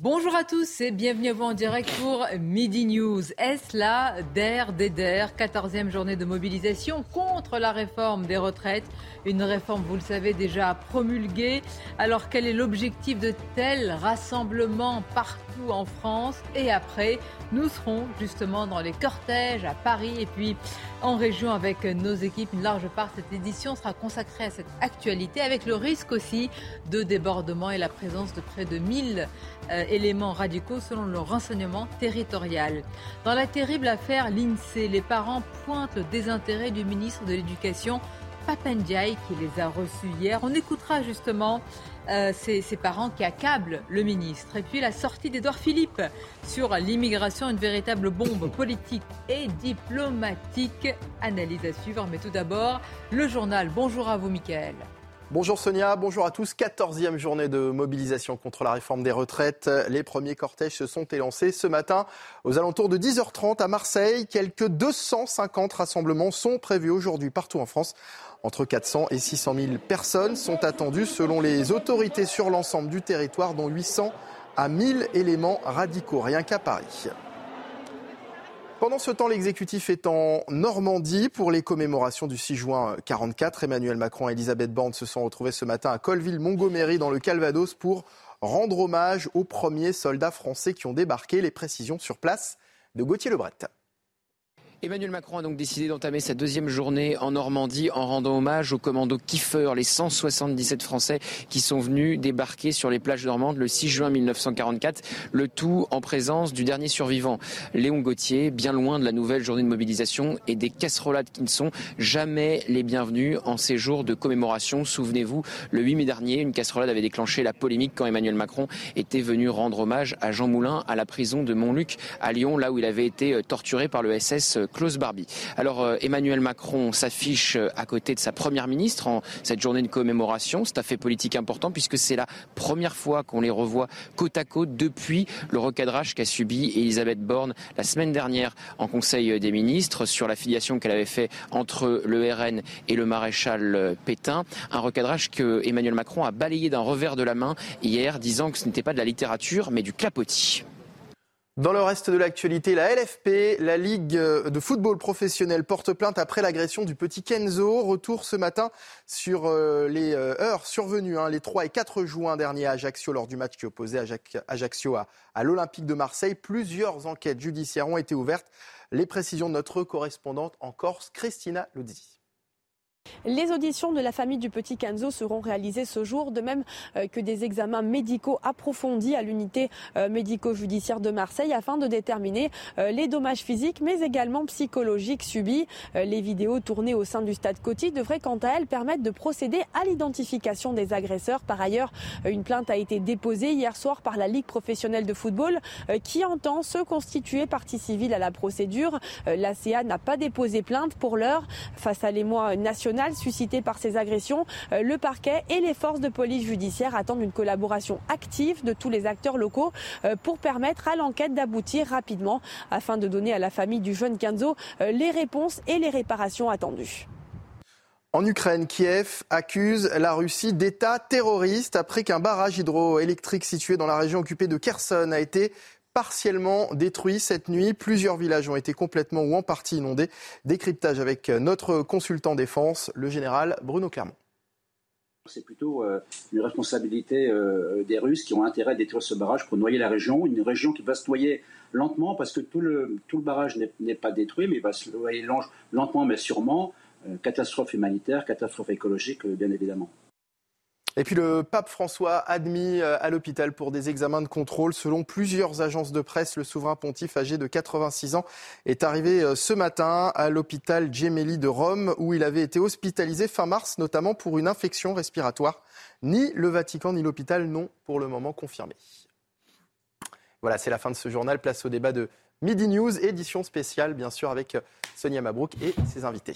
Bonjour à tous et bienvenue à vous en direct pour Midi News. Est-ce la DER des DER, 14e journée de mobilisation contre la réforme des retraites? Une réforme, vous le savez, déjà promulguée. Alors quel est l'objectif de tels rassemblements partout en France? Et après, nous serons justement dans les cortèges à Paris et puis en région avec nos équipes. Une large part de cette édition sera consacrée à cette actualité avec le risque aussi de débordement et la présence de près de 1000 euh, éléments radicaux selon le renseignement territorial. Dans la terrible affaire l'INSEE, les parents pointent le désintérêt du ministre de l'Éducation Papendiaï qui les a reçus hier. On écoutera justement euh, ces, parents qui accablent le ministre. Et puis la sortie d'Edouard Philippe sur l'immigration, une véritable bombe politique et diplomatique. Analyse à suivre. Mais tout d'abord, le journal. Bonjour à vous, Michael. Bonjour Sonia, bonjour à tous. 14e journée de mobilisation contre la réforme des retraites. Les premiers cortèges se sont élancés ce matin aux alentours de 10h30 à Marseille. Quelques 250 rassemblements sont prévus aujourd'hui partout en France. Entre 400 et 600 000 personnes sont attendues selon les autorités sur l'ensemble du territoire, dont 800 à 1000 éléments radicaux, rien qu'à Paris. Pendant ce temps, l'exécutif est en Normandie pour les commémorations du 6 juin 44. Emmanuel Macron et Elisabeth Borne se sont retrouvés ce matin à Colville-Montgomery dans le Calvados pour rendre hommage aux premiers soldats français qui ont débarqué. Les précisions sur place de Gauthier Lebret. Emmanuel Macron a donc décidé d'entamer sa deuxième journée en Normandie en rendant hommage au commando Kiefer, les 177 Français qui sont venus débarquer sur les plages normandes le 6 juin 1944, le tout en présence du dernier survivant, Léon Gauthier, bien loin de la nouvelle journée de mobilisation et des casserolades qui ne sont jamais les bienvenus en ces jours de commémoration. Souvenez-vous, le 8 mai dernier, une casserolade avait déclenché la polémique quand Emmanuel Macron était venu rendre hommage à Jean Moulin à la prison de Montluc à Lyon, là où il avait été torturé par le SS Klaus Barbie. Alors euh, Emmanuel Macron s'affiche euh, à côté de sa première ministre en cette journée de commémoration. C'est un fait politique important puisque c'est la première fois qu'on les revoit côte à côte depuis le recadrage qu'a subi Elisabeth Borne la semaine dernière en Conseil des ministres sur la filiation qu'elle avait fait entre le RN et le maréchal euh, Pétain. Un recadrage que Emmanuel Macron a balayé d'un revers de la main hier, disant que ce n'était pas de la littérature mais du clapotis. Dans le reste de l'actualité, la LFP, la Ligue de football professionnel, porte plainte après l'agression du petit Kenzo. Retour ce matin sur euh, les euh, heures survenues hein, les 3 et 4 juin dernier à Ajaccio lors du match qui opposait Ajaccio à, l'Olympique de Marseille. Plusieurs enquêtes judiciaires ont été ouvertes. Les précisions de notre correspondante en Corse, Christina Luzzi. Les auditions de la famille du petit Kenzo seront réalisées ce jour, de même euh, que des examens médicaux approfondis à l'unité euh, médico-judiciaire de Marseille afin de déterminer euh, les dommages physiques mais également psychologiques subis. Les vidéos tournées au sein du stade Coty devraient quant à elles permettre de procéder à l'identification des agresseurs. Par ailleurs, une plainte a été déposée hier soir par la Ligue professionnelle de football qui entend se constituer partie civile à la procédure. La CA n'a pas déposé plainte pour l'heure face à l'émoi national suscité par ces agressions, euh, le parquet et les forces de police judiciaire attendent une collaboration active de tous les acteurs locaux euh, pour permettre à l'enquête d'aboutir rapidement afin de donner à la famille du jeune Kenzo euh, les réponses et les réparations attendues. En Ukraine, Kiev accuse la Russie d'État terroriste après qu'un barrage hydroélectrique situé dans la région occupée de Kherson a été partiellement détruit cette nuit. Plusieurs villages ont été complètement ou en partie inondés. Décryptage avec notre consultant défense, le général Bruno Clermont. C'est plutôt euh, une responsabilité euh, des Russes qui ont intérêt à détruire ce barrage pour noyer la région. Une région qui va se noyer lentement parce que tout le, tout le barrage n'est pas détruit, mais va se noyer lentement mais sûrement. Euh, catastrophe humanitaire, catastrophe écologique, bien évidemment. Et puis le pape François admis euh, à l'hôpital pour des examens de contrôle. Selon plusieurs agences de presse, le souverain pontife âgé de 86 ans est arrivé euh, ce matin à l'hôpital Gemelli de Rome où il avait été hospitalisé fin mars, notamment pour une infection respiratoire. Ni le Vatican ni l'hôpital n'ont pour le moment confirmé. Voilà, c'est la fin de ce journal. Place au débat de Midi News, édition spéciale, bien sûr, avec Sonia Mabrouk et ses invités.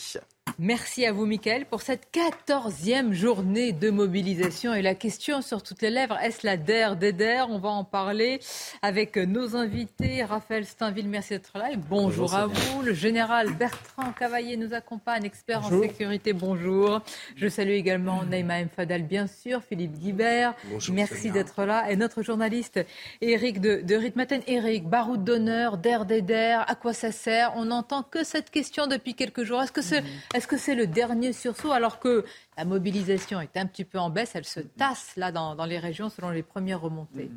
Merci à vous, Mickaël, pour cette quatorzième journée de mobilisation. Et la question sur toutes les lèvres, est-ce la DER d'EDER On va en parler avec nos invités. Raphaël Steinville, merci d'être là. Et bonjour, à vous. Le général Bertrand Cavaillé nous accompagne, expert en sécurité. Bonjour. Je salue également Naïma M. Fadal, bien sûr, Philippe Guibert. Bonjour, merci d'être là. Et notre journaliste Eric de, de Ritmaten. Eric, baroud d'honneur, DER d'EDER, à quoi ça sert? On n'entend que cette question depuis quelques jours. Est-ce que c'est est-ce que c'est le dernier sursaut alors que la mobilisation est un petit peu en baisse Elle se tasse là dans, les régions selon les premières remontées?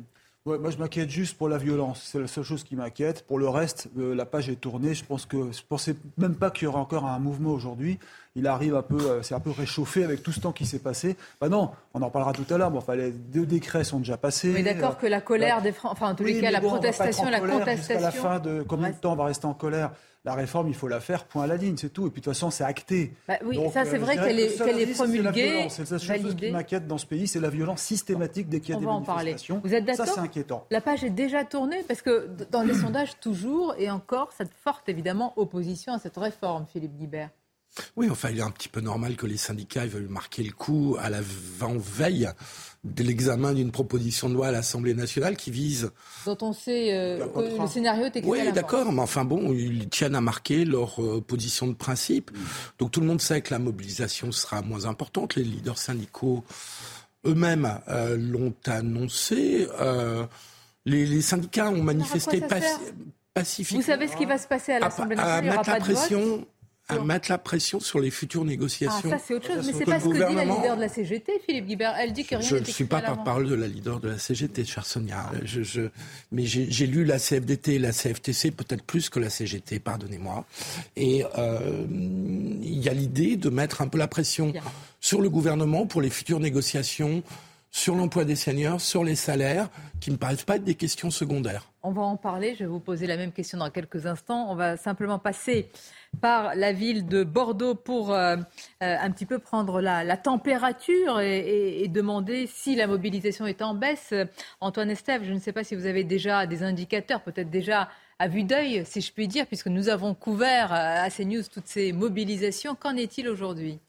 Ouais, moi, je m'inquiète juste pour la violence. C'est la seule chose qui m'inquiète. Pour le reste, euh, la page est tournée. Je pense que je pensais même pas qu'il y aurait encore un mouvement aujourd'hui. Il arrive un peu, euh, c'est un peu réchauffé avec tout ce temps qui s'est passé. Bah non, on en parlera tout à l'heure. Bon, enfin, les deux décrets sont déjà passés. Mais d'accord que la colère des Français, enfin en tous les cas, la protestation, la contestation. La fin de combien de temps on va rester en colère la réforme, il faut la faire, point à la ligne, c'est tout. Et puis de toute façon, c'est acté. Bah oui, ça c'est euh, vrai qu'elle est, qu est, promulguée. C'est la seule chose qui m'inquiète dans ce pays, c'est la violence systématique dès qu'il y a des manifestations. Vous êtes d'accord Ça, c'est inquiétant. La page est déjà tournée parce que dans les sondages, toujours et encore, cette forte évidemment opposition à cette réforme, Philippe Guibert. Oui, enfin, il est un petit peu normal que les syndicats veulent marquer le coup à la veille de l'examen d'une proposition de loi à l'Assemblée nationale qui vise. Dont on sait euh, que le scénario écrit Oui, d'accord, mais enfin bon, ils tiennent à marquer leur euh, position de principe. Donc tout le monde sait que la mobilisation sera moins importante. Les leaders syndicaux eux-mêmes euh, l'ont annoncé. Les, syndicats ont manifesté pacifiquement. Vous savez ce qui va se passer à l'Assemblée nationale Il n'y aura pas de vote à mettre la pression sur les futures négociations. Ah, ça c'est autre chose, mais c'est pas ce que dit la leader de la CGT, Philippe Guibert. Elle dit que rien Je ne suis pas par parole de la leader de la CGT, chère Sonia. Je, je, mais j'ai lu la CFDT et la CFTC peut-être plus que la CGT, pardonnez-moi. Et euh, il y a l'idée de mettre un peu la pression sur le gouvernement pour les futures négociations sur l'emploi des seniors, sur les salaires, qui ne me paraissent pas être des questions secondaires. On va en parler. Je vais vous poser la même question dans quelques instants. On va simplement passer par la ville de Bordeaux pour euh, euh, un petit peu prendre la, température et, demander si la mobilisation est en baisse. Antoine Estève, je ne sais pas si vous avez déjà des indicateurs, peut-être déjà à vue d'œil, si je puis dire, puisque nous avons couvert euh, à CNews toutes ces mobilisations. Qu'en est-il aujourd'hui?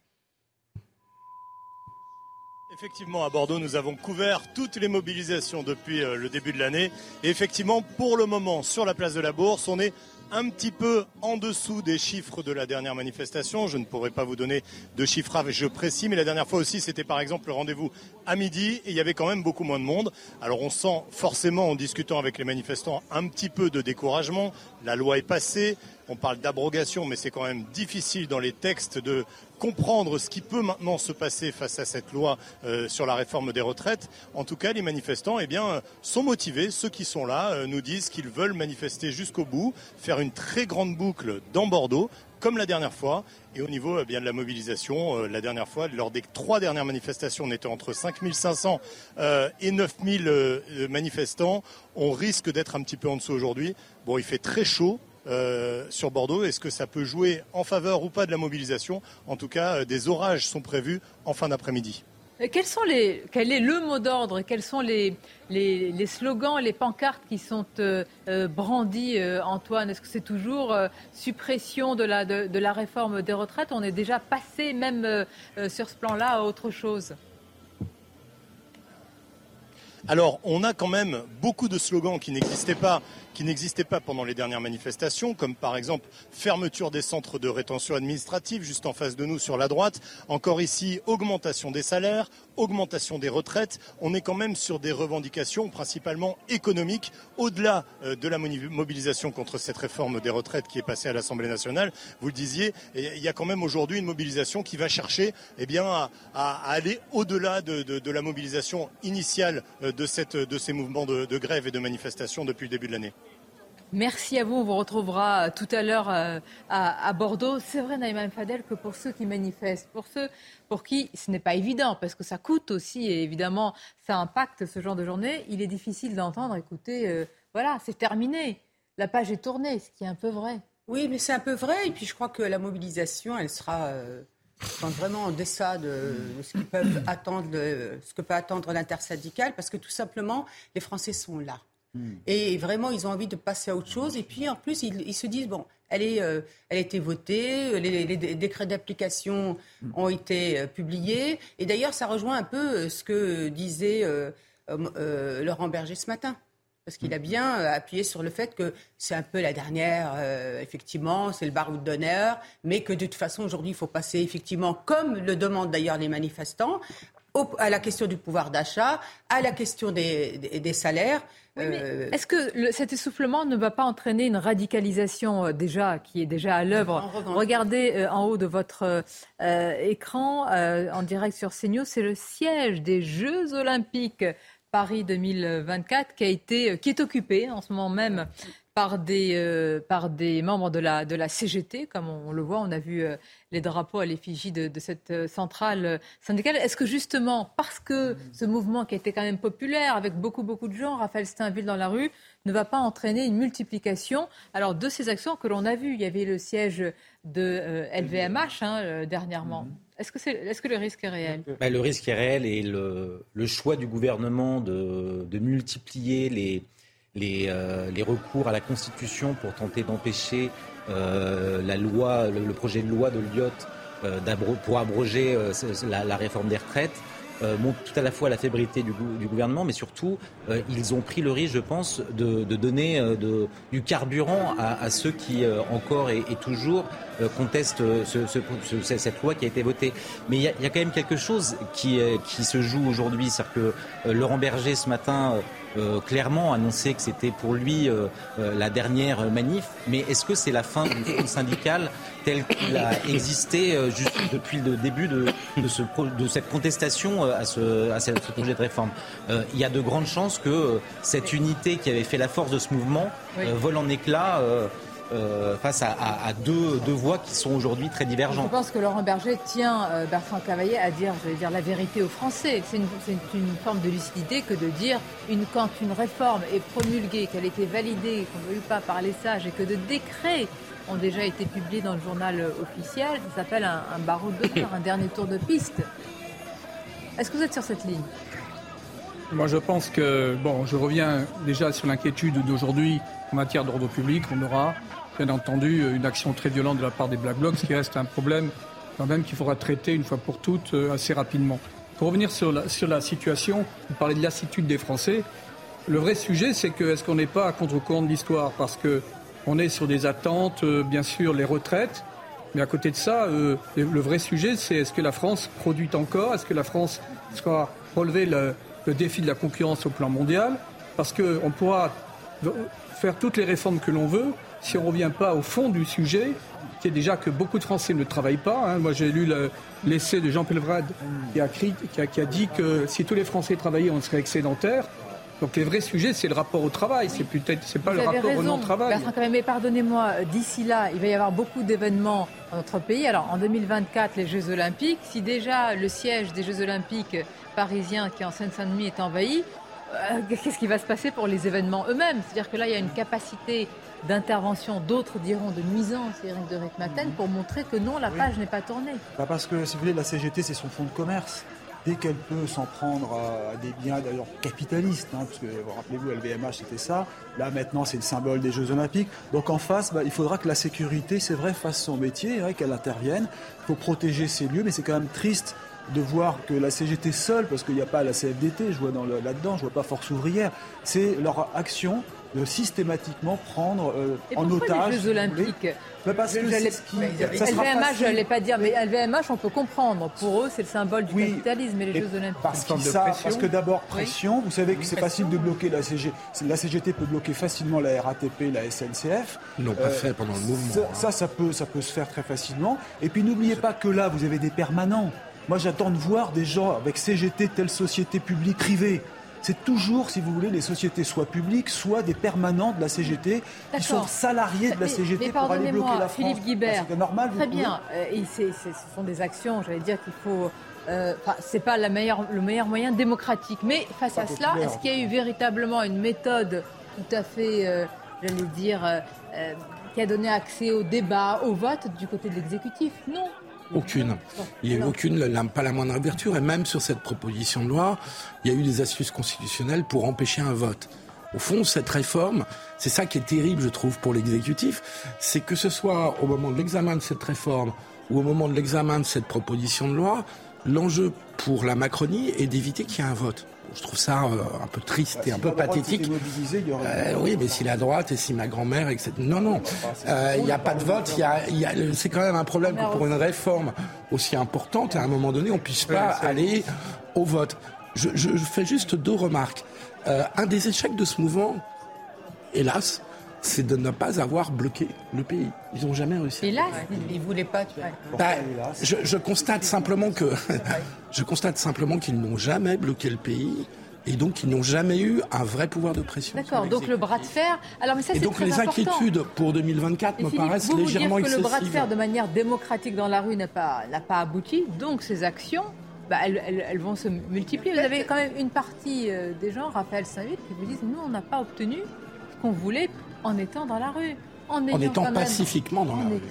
Effectivement, à Bordeaux, nous avons couvert toutes les mobilisations depuis le début de l'année. Et effectivement, pour le moment, sur la place de la Bourse, on est un petit peu en dessous des chiffres de la dernière manifestation. Je ne pourrais pas vous donner de chiffrage précis, mais la dernière fois aussi, c'était par exemple le rendez-vous à midi et il y avait quand même beaucoup moins de monde. Alors on sent forcément en discutant avec les manifestants un petit peu de découragement. La loi est passée, on parle d'abrogation, mais c'est quand même difficile dans les textes de comprendre ce qui peut maintenant se passer face à cette loi euh, sur la réforme des retraites. En tout cas, les manifestants eh bien, sont motivés. Ceux qui sont là euh, nous disent qu'ils veulent manifester jusqu'au bout, faire une très grande boucle dans Bordeaux, comme la dernière fois. Et au niveau eh bien, de la mobilisation, euh, la dernière fois, lors des trois dernières manifestations, on était entre 5500 et 9000 manifestants. On risque d'être un petit peu en dessous aujourd'hui. Bon, il fait très chaud, euh, sur Bordeaux. Est-ce que ça peut jouer en faveur ou pas de la mobilisation? En tout cas, euh, des orages sont prévus en fin d'après-midi. Quel est le mot d'ordre? Quels sont les, slogans, les pancartes qui sont euh, brandis, Antoine? Est-ce que c'est toujours suppression de la, de, la réforme des retraites? On est déjà passé même sur ce plan-là à autre chose alors, on a quand même beaucoup de slogans qui n'existaient pas qui n'existaient pas pendant les dernières manifestations, comme par exemple fermeture des centres de rétention administrative juste en face de nous sur la droite. Encore ici, augmentation des salaires, augmentation des retraites. On est quand même sur des revendications principalement économiques, au-delà euh, de la mobilisation contre cette réforme des retraites qui est passée à l'Assemblée nationale. Vous le disiez, il y a quand même aujourd'hui une mobilisation qui va chercher eh bien, à, aller au-delà de, la mobilisation initiale euh, de, cette, de ces mouvements de grève et de manifestation depuis le début de l'année. Merci à vous. On vous retrouvera tout à l'heure euh, à, Bordeaux. C'est vrai, Naïma Fadel, que pour ceux qui manifestent, pour ceux pour qui ce n'est pas évident, parce que ça coûte aussi, et évidemment, ça impacte ce genre de journée, il est difficile d'entendre, écoutez, euh, voilà, c'est terminé. La page est tournée, ce qui est un peu vrai. Oui, mais c'est un peu vrai. Et puis je crois que la mobilisation, elle sera euh, vraiment en deçà de, ce, peuvent attendre, ce que peut attendre l'intersyndicale, parce que tout simplement, les Français sont là. Hmm. Et vraiment, ils ont envie de passer à autre chose. Et puis, en plus, ils, se disent, bon, elle, est, euh, elle a été votée, les, décrets d'application hmm. ont été euh, publiés. Et d'ailleurs, ça rejoint un peu ce que disait Laurent Berger ce matin parce qu'il a bien euh, appuyé sur le fait que c'est un peu la dernière, euh, effectivement, c'est le baroud d'honneur, mais que de toute façon, aujourd'hui, il faut passer, effectivement, comme le demandent d'ailleurs les manifestants, à la question du pouvoir d'achat, à la question des, salaires. Euh, est-ce que cet essoufflement ne va pas entraîner une radicalisation déjà qui est déjà à l'œuvre? Regardez en haut de votre écran, en direct sur CNews, c'est le siège des Jeux Olympiques Paris 2024 qui, a été, euh, qui est occupé en ce moment même par des, euh, par des membres de la, de la CGT, comme on, le voit, on a vu euh, les drapeaux à l'effigie de, cette centrale syndicale. Est-ce que justement, parce que ce mouvement qui été quand même populaire, avec beaucoup, beaucoup de gens, Raphaël Steinville dans la rue, ne va pas entraîner une multiplication alors, de ces actions que l'on a vues? Il y avait le siège de LVMH hein, dernièrement. Mm-hmm. Est-ce que, est, que, le risque est réel? Bah, Le risque est réel et le, le choix du gouvernement de, de multiplier les, les, euh, les, recours à la Constitution pour tenter d'empêcher euh, la loi, le, projet de loi de Lyotte euh, pour abroger la, réforme des retraites euh, tout à la fois la fébrilité du, gouvernement, mais surtout, ils ont pris le risque, je pense, de, donner du carburant à, ceux qui, encore et, toujours, contestent ce, ce, cette loi qui a été votée. Mais il y a, y a, quand même quelque chose qui, qui se joue aujourd'hui. C'est-à-dire que Laurent Berger, ce matin, euh, clairement annoncé que c'était pour lui euh, euh, la dernière manif. Mais est-ce que c'est la fin du front syndical tel qu'il a existé juste depuis le début de, de, ce, de cette contestation à ce, à ce, projet de réforme? Il y a de grandes chances que cette unité qui avait fait la force de ce mouvement vole en éclats. Euh, face à, deux, deux, voix qui sont aujourd'hui très divergentes. Je pense que Laurent Berger tient euh, Bertrand Cavaillé à dire, je vais dire, la vérité aux Français. C'est une, une, forme de lucidité que de dire une, quand une réforme est promulguée, qu'elle a été validée, qu'on ne veut pas parler sage et que de décrets ont déjà été publiés dans le journal officiel, ça s'appelle un, un barreau de un dernier tour de piste. Est-ce que vous êtes sur cette ligne? Moi, je pense que, bon, je reviens déjà sur l'inquiétude d'aujourd'hui en matière d'ordre public. On aura, bien entendu, une action très violente de la part des Black Blocs, ce qui reste un problème quand même qu'il faudra traiter une fois pour toutes euh, assez rapidement. Pour revenir sur la, situation, vous parlez de lassitude des Français. Le vrai sujet, c'est que est-ce qu'on n'est pas à contre-courant de l'histoire? Parce que on est sur des attentes, euh, bien sûr, les retraites. Mais à côté de ça, euh, le vrai sujet, c'est est-ce que la France produit encore? Est-ce que la France sera relever le, le défi de la concurrence au plan mondial, parce qu'on pourra faire toutes les réformes que l'on veut si on ne revient pas au fond du sujet, qui est déjà que beaucoup de Français ne travaillent pas. Hein. Moi, j'ai lu l'essai de Jean Pelvrade qui a, qui, qui a dit que si tous les Français travaillaient, on serait excédentaire. Donc les vrais sujets, c'est le rapport au travail, c'est peut-être c'est pas le rapport au non-travail. Mais pardonnez-moi, d'ici là, il va y avoir beaucoup d'événements dans notre pays. Alors en 2024, les Jeux Olympiques, si déjà le siège des Jeux Olympiques parisiens qui est en Seine-Saint-Denis est envahi, euh, qu'est-ce qui va se passer pour les événements eux-mêmes? C'est-à-dire que là, il y a une capacité d'intervention, d'autres diront de nuisance, Eric de Ritmaten, pour montrer que non, la page n'est pas tournée. Bah, parce que, si vous voulez, la CGT, c'est son fonds de commerce dès qu'elle peut s'en prendre à, des biens d'ailleurs capitalistes, hein, parce que rappelez-vous, LVMH c'était ça, là maintenant c'est le symbole des Jeux Olympiques. Donc en face, bah, il faudra que la sécurité, c'est vrai, fasse son métier, qu'elle intervienne. Il faut protéger ces lieux, mais c'est quand même triste de voir que la CGT seule, parce qu'il n'y a pas la CFDT, je vois là-dedans, je vois pas Force ouvrière, c'est leur action de systématiquement prendre euh, en otage. les Jeux Olympiques? Parce que LVMH, je ne l'ai pas dire, mais LVMH, on peut comprendre. Pour eux, c'est le symbole du capitalisme et les Jeux Olympiques. Parce, parce que d'abord, pression. Vous savez que c'est facile de bloquer la CGT. La CGT peut bloquer facilement la RATP, la SNCF. Ils l'ont pas euh, fait pendant le mouvement. Ça, hein. ça, ça, peut, ça peut se faire très facilement. Et puis n'oubliez pas que là, vous avez des permanents. Moi, j'attends de voir des gens avec CGT, telle société publique privée c'est toujours, si vous voulez, les sociétés soit publiques, soit des permanents de la CGT qui sont salariés de la CGT pour aller bloquer la France. Philippe Guibert, c'est normal. Très bien. Euh, ce sont des actions, j'allais dire qu'il faut. Euh, c'est pas la meilleure, le meilleur moyen démocratique. Mais face à cela, est-ce qu'il y a eu véritablement une méthode tout à fait, euh, j'allais dire, euh, qui a donné accès au débat, au vote du côté de l'exécutif? Non. Aucune. Il n'y a eu aucune, pas la moindre ouverture. Et même sur cette proposition de loi, il y a eu des astuces constitutionnelles pour empêcher un vote. Au fond, cette réforme, c'est ça qui est terrible, je trouve, pour l'exécutif, c'est que ce soit au moment de l'examen de cette réforme ou au moment de l'examen de cette proposition de loi, l'enjeu pour la Macronie est d'éviter qu'il y ait un vote. Je trouve ça euh, un peu triste et un peu pathétique. Euh, oui, mais si la droite et si ma grand-mère, etc. Non, non. Euh, il n'y a pas de vote. c'est quand même un problème que pour une réforme aussi importante, à un moment donné, on ne puisse pas aller au vote. Je, je, fais juste deux remarques. un des échecs de ce mouvement, hélas, c'est de ne pas avoir bloqué le pays. Ils n'ont jamais réussi. Et là, ils ne voulaient pas. Tu bah, je, constate simplement que je constate simplement qu'ils n'ont jamais bloqué le pays. Et donc, ils n'ont jamais eu un vrai pouvoir de pression. D'accord, donc le bras de fer. Alors, mais ça, et donc, les inquiétudes pour 2024 me paraissent légèrement excessives. que le bras de fer de manière démocratique dans la rue n'a pas, pas abouti, donc ces actions bah, elles, vont se multiplier. Vous avez quand même une partie euh, des gens, Raphaël Saint-Vite, qui vous disent nous, on n'a pas obtenu ce qu'on voulait en étant dans la rue. En, étant pacifiquement dans, la rue.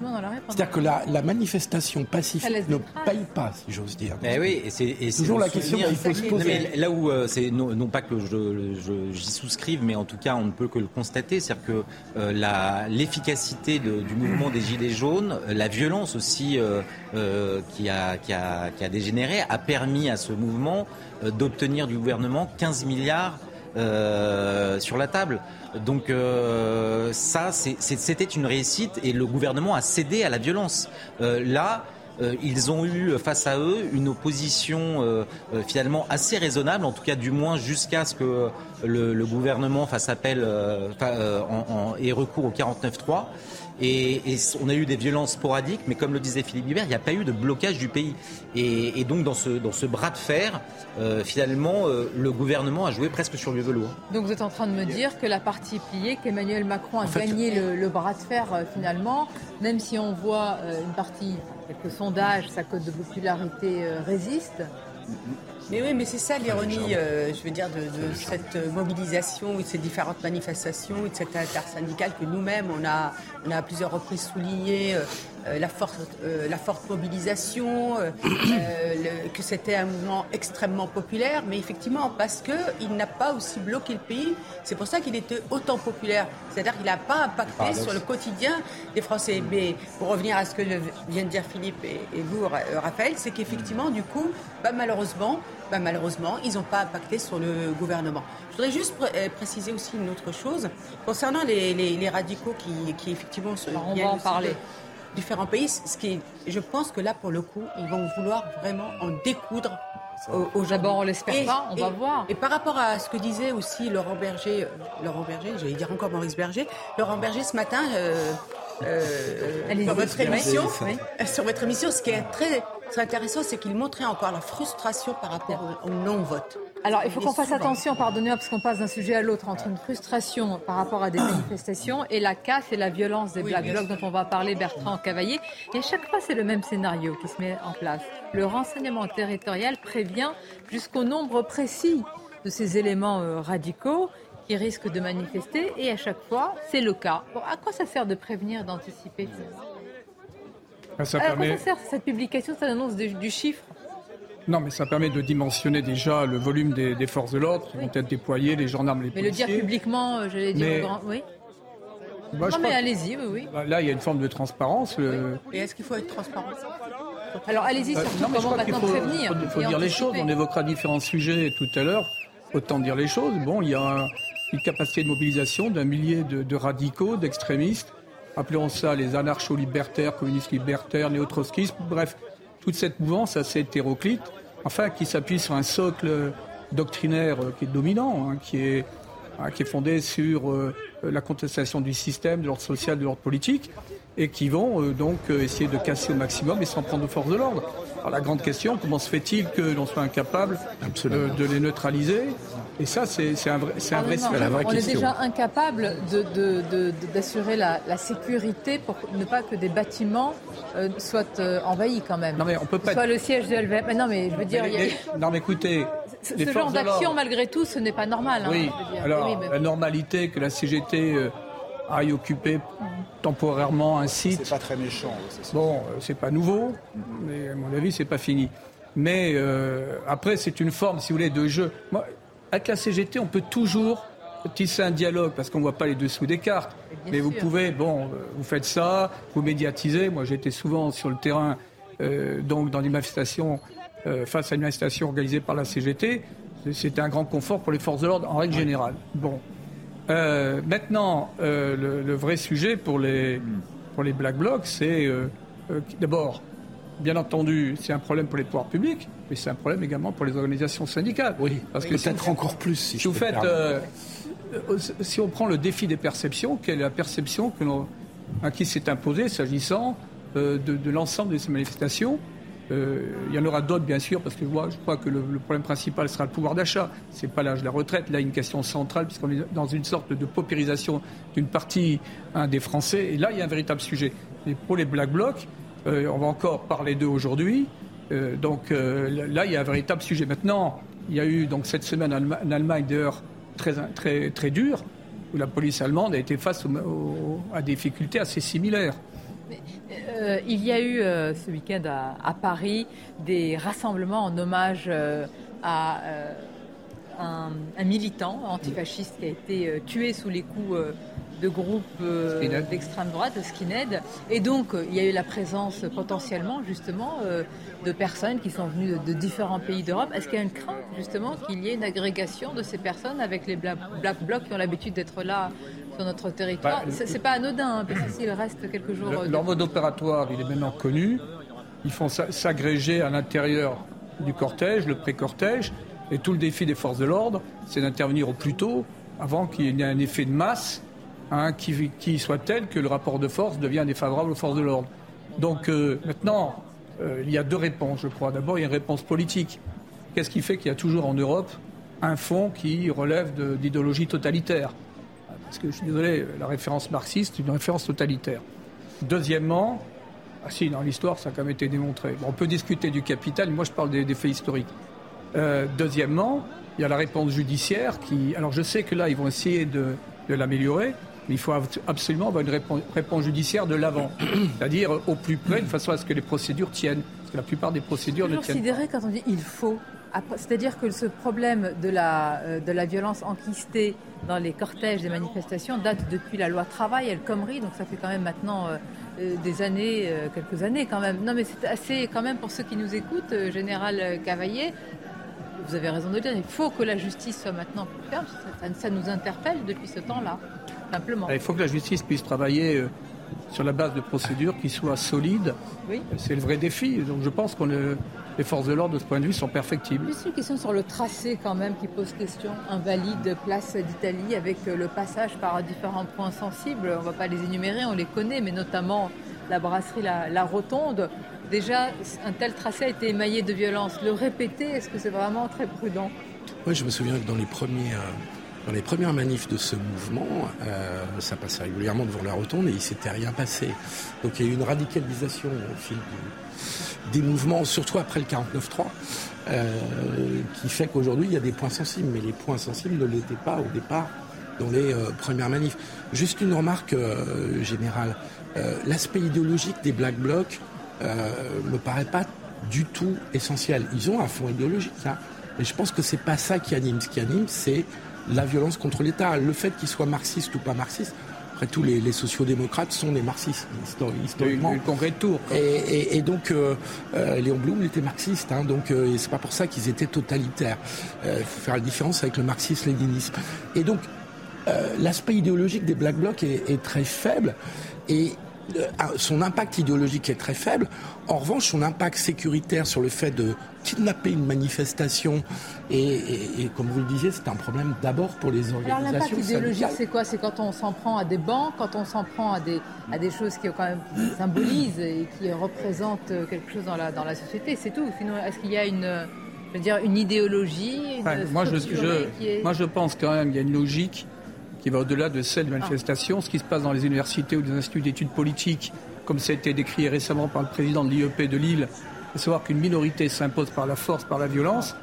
dans la rue. C'est-à-dire que la, manifestation pacifique ne paye pas, si j'ose dire. Mais oui, et c'est toujours la question qu'il faut se poser. là où euh, c'est non, pas que j'y souscrive, mais en tout cas on ne peut que le constater, c'est-à-dire que euh, l'efficacité du mouvement des gilets jaunes, la violence aussi euh, qui, a, qui, a, qui a dégénéré, a permis à ce mouvement d'obtenir du gouvernement 15 milliards sur la table. Donc euh, ça, c'était une réussite et le gouvernement a cédé à la violence. Euh, là, euh, ils ont eu face à eux une opposition finalement assez raisonnable, en tout cas du moins jusqu'à ce que le, gouvernement fasse appel en, et recours au 49-3. Et, on a eu des violences sporadiques, mais comme le disait Philippe Guibert, il n'y a pas eu de blocage du pays. Et, donc dans ce, dans ce bras de fer, euh, finalement, euh, le gouvernement a joué presque sur le velours. Donc vous êtes en train de me dire que la partie est pliée, qu'Emmanuel Macron a gagné le, bras de fer euh, finalement, même si on voit une partie, quelques sondages, sa cote de popularité résiste. Mais oui, mais c'est ça l'ironie, euh, je veux dire, de, cette mobilisation et de ces différentes manifestations et de cette intersyndicale que nous-mêmes, on a, on a à plusieurs reprises souligné. Euh, la, forte, euh, la forte mobilisation, euh, que c'était un mouvement extrêmement populaire, mais effectivement parce qu'il n'a pas aussi bloqué le pays, c'est pour ça qu'il était autant populaire. C'est-à-dire qu'il n'a pas impacté sur le quotidien des Français. Mais pour revenir à ce que vient de dire Philippe et, vous, Raphaël, c'est qu'effectivement, du coup, bah, malheureusement, bah, malheureusement, ils n'ont pas impacté sur le gouvernement. Je voudrais juste préciser aussi une autre chose concernant les, radicaux qui, qui effectivement se. on va en parler différents pays. Ce qui je pense que là, pour le coup, ils vont vouloir vraiment en découdre au, Japon. on l'espère pas, on va voir. Et par rapport à ce que disait aussi Laurent Berger, euh, Laurent Berger, j'allais dire encore Maurice Berger, Laurent Berger ce matin, euh, euh, sur votre émission, sur votre émission, ce qui est très, très intéressant, c'est qu'il montrait encore la frustration par rapport au non-vote. Alors, il faut qu'on fasse attention, pardonnez-moi, parce qu'on passe d'un sujet à l'autre, entre une frustration par rapport à des manifestations et la casse et la violence des Black Blocs dont on va parler, Bertrand Cavaillé. Et à chaque fois, c'est le même scénario qui se met en place. Le renseignement territorial prévient jusqu'au nombre précis de ces éléments euh, radicaux qui risquent de manifester, et à chaque fois, c'est le cas. à quoi ça sert de prévenir, d'anticiper? Ça, ça À quoi ça sert cette publication, cette annonce du chiffre? Non, mais ça permet de dimensionner déjà le volume des, forces de l'ordre qui vont être déployées, les gendarmes, les policiers. Mais le dire publiquement, euh, j'allais dire, grand... oui. non, mais allez-y, oui, oui. Là, il y a une forme de transparence. Et est-ce qu'il faut être transparent? Alors, allez-y, surtout euh, comment maintenant faut, prévenir. Il faut, dire les choses. On évoquera différents sujets tout à l'heure. Autant dire les choses. Bon, il y a une capacité de mobilisation d'un millier de, de radicaux, d'extrémistes. Appelons ça les anarcho-libertaires, communistes libertaires, néo-trotskistes. Bref, toute cette mouvance assez hétéroclite, enfin, qui s'appuie sur un socle doctrinaire euh, qui est dominant, hein, qui, est, hein, qui est fondé sur euh, la contestation du système, de l'ordre social, de l'ordre politique, et qui vont euh, donc essayer de casser au maximum et s'en prendre aux forces de l'ordre. Alors, la grande question, comment se fait-il que l'on soit incapable euh, de les neutraliser? Et ça, c'est un vrai, c'est un vrai, la vraie on question. est déjà incapable d'assurer la, la, sécurité pour ne pas que des bâtiments euh, soient euh, envahis quand même. Non mais on peut pas. Soit le siège de LVM. Mais non mais je veux dire. Mais, a... Non mais écoutez. Ce, ce genre d'action, malgré tout, ce n'est pas normal. Oui. Hein, Alors oui, mais... la normalité que la CGT euh, aille occuper temporairement un site. C'est pas très méchant. Bon, euh, c'est pas nouveau, mais à mon avis, c'est pas fini. Mais euh, après, c'est une forme, si vous voulez, de jeu. Moi, avec la CGT, on peut toujours tisser un dialogue parce qu'on ne voit pas les dessous des cartes. Mais sûr. vous pouvez, bon, vous faites ça, vous médiatisez. Moi, j'étais souvent sur le terrain, euh, donc dans des manifestations, euh, face à une manifestation organisée par la CGT. C'était un grand confort pour les forces de l'ordre en règle générale. Bon. Euh, maintenant, euh, le, le, vrai sujet pour les, pour les Black Blocs, c'est euh, d'abord, bien entendu, c'est un problème pour les pouvoirs publics, mais c'est un problème également pour les organisations syndicales. Oui, parce que peut-être encore plus. Si, si vous faites, euh, si on prend le défi des perceptions, quelle est la perception que à qui s'est imposée s'agissant de, de l'ensemble de ces manifestations euh, il y en aura d'autres, bien sûr, parce que moi, je crois que le, le problème principal sera le pouvoir d'achat. Ce n'est pas l'âge de la retraite. Là, une question centrale, puisqu'on est dans une sorte de paupérisation d'une partie hein, des Français. Et là, il y a un véritable sujet. Et pour les Black Blocs, euh, on va encore parler d'eux aujourd'hui. Euh, donc là, il y a un véritable sujet. Maintenant, il y a eu donc cette semaine en Allemagne, d'ailleurs, très, très, très dure, où la police allemande a été face à des difficultés assez similaires. Euh, il y a eu euh, ce week-end à, Paris des rassemblements en hommage euh, à un, militant antifasciste qui a été tué sous les coups de groupes d'extrême droite, de skinhead. Et donc, il y a eu la présence potentiellement, justement, de personnes qui sont venues de, de différents pays d'Europe. Est-ce qu'il y a une crainte, justement, qu'il y ait une agrégation de ces personnes avec les Black, black Blocs qui ont l'habitude d'être là sur notre territoire? Bah, c'est pas anodin, hein, parce que s'il reste quelques jours. Le, leur mode opératoire, il est maintenant connu. Ils font s'agréger à l'intérieur du cortège, le pré-cortège, et tout le défi des forces de l'ordre, c'est d'intervenir au plus tôt, avant qu'il y ait un effet de masse hein, qui, soit tel que le rapport de force devient défavorable aux forces de l'ordre. Donc euh, maintenant, euh, il y a deux réponses, je crois. D'abord, il y a une réponse politique. Qu'est-ce qui fait qu'il y a toujours en Europe un fond qui relève d'idéologie totalitaire? Parce que je suis désolé, la référence marxiste est une référence totalitaire. Deuxièmement, ah si, dans l'histoire, ça a quand même été démontré. On peut discuter du capital, moi je parle des, faits historiques. Euh, deuxièmement, il y a la réponse judiciaire qui. Alors je sais que là, ils vont essayer de, l'améliorer, il faut absolument avoir une réponse, réponse judiciaire de l'avant, c'est-à-dire au plus près, de façon à ce que les procédures tiennent. Parce que la plupart des procédures ne tiennent considéré quand on dit il faut. C'est-à-dire que ce problème de la, euh, de la violence enquistée dans les cortèges des manifestations date depuis la loi travail, El Khomri, donc ça fait quand même maintenant euh, des années, euh, quelques années quand même. Non mais c'est assez quand même pour ceux qui nous écoutent, euh, Général Cavaillé, vous avez raison de le dire, il faut que la justice soit maintenant plus ferme, ça, nous interpelle depuis ce temps-là, simplement. Il faut que la justice puisse travailler euh, sur la base de procédures qui soient solides. Oui. C'est le vrai défi. Donc je pense qu'on est les forces de l'ordre de ce point de vue sont perfectibles. Juste une question sur le tracé quand même qui pose question. Invalide place d'Italie avec le passage par différents points sensibles. On ne va pas les énumérer, on les connaît, mais notamment la brasserie, la, la rotonde. Déjà, un tel tracé a été émaillé de violence. Le répéter, est-ce que c'est vraiment très prudent? Oui, je me souviens que dans les les premières manifs de ce mouvement, euh, ça passait régulièrement devant la rotonde et il s'était rien passé. Donc il y a eu une radicalisation au fil des mouvements, surtout après le 49-3, euh, qui fait qu'aujourd'hui il y a des points sensibles, mais les points sensibles ne l'étaient pas au départ dans les euh, premières manifs. Juste une remarque euh, générale. L'aspect idéologique des Black Blocs me paraît pas du tout essentiel. Ils ont un fond idéologique, hein, mais je pense que c'est pas ça qui anime. Ce qui anime, c'est la violence contre l'État. Le fait qu'ils soient marxistes ou pas marxistes, après tout, les, les sociodémocrates sont des marxistes, historiquement. Le, congrès de Tours. Et, et, et, donc, euh, euh, Léon Blum était marxiste, hein, donc euh, c'est pas pour ça qu'ils étaient totalitaires. Il faut faire la différence avec le marxisme-léninisme. Et donc, l'aspect idéologique des Black Blocs est, est, très faible. Et son impact idéologique est très faible. En revanche, son impact sécuritaire sur le fait de kidnapper une manifestation, et, comme vous le disiez, c'est un problème d'abord pour les organisations. Alors l'impact idéologique, c'est quoi? C'est quand on s'en prend à des banques, quand on s'en prend à des, à des choses qui quand même symbolisent et qui représentent quelque chose dans la, dans la société, c'est tout. Sinon, est-ce qu'il y a une, je veux dire, une idéologie moi, je, moi, je pense quand même qu'il y a une logique qui va au-delà de celle de manifestation. Ce qui se passe dans les universités ou des instituts d'études politiques, comme ça a été décrit récemment par le président de l'IEP de Lille, de savoir qu'une minorité s'impose par la force, par la violence,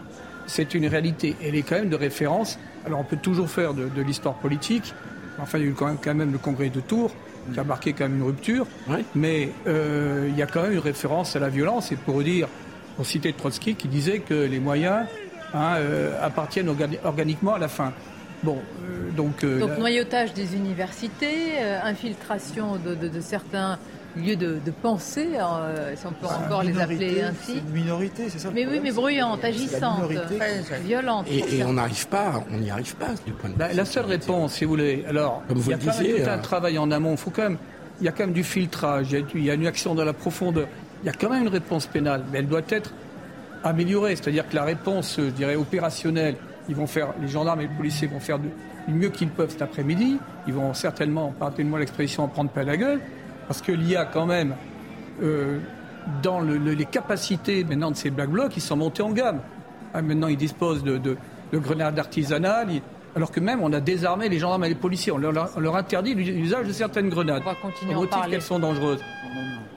c'est une réalité. Elle est quand même de référence. Alors on peut toujours faire de, l'histoire politique. Enfin, il y a eu quand même, le congrès de Tours qui a marqué quand même une rupture. Mais euh, il y a quand même une référence à la violence. Et pour dire, pour citer Trotsky qui disait que les moyens hein, euh, appartiennent organiquement à la fin. Bon, euh, donc, euh, donc noyautage des universités, euh, infiltration de, certains lieux de, pensée, si on peut bah, encore les appeler ainsi. Une minorité, c'est ça Mais oui, mais bruyante, agissante, violente. Et, on n'arrive pas, on n'y arrive pas du point de vue. Bah, la seule réponse, si vous voulez, alors, il y a quand même tout un travail en amont. Faut quand même, il y a quand même du filtrage, il y a une action dans la profondeur. Il y a quand même une réponse pénale, mais elle doit être améliorée. C'est-à-dire que la réponse, je dirais, opérationnelle, les gendarmes et les policiers vont faire du mieux qu'ils peuvent cet après-midi. Ils vont certainement, pardonnez-moi l'expression, en prendre pas la gueule, parce qu'il y a quand même euh, dans les capacités maintenant de ces Black Blocs, ils sont montés en gamme. Ah, maintenant, ils disposent de, grenades artisanales. Alors que même on a désarmé les gendarmes et les policiers. On leur, interdit l'usage de certaines grenades. On va continuer au motif qu'elles sont dangereuses.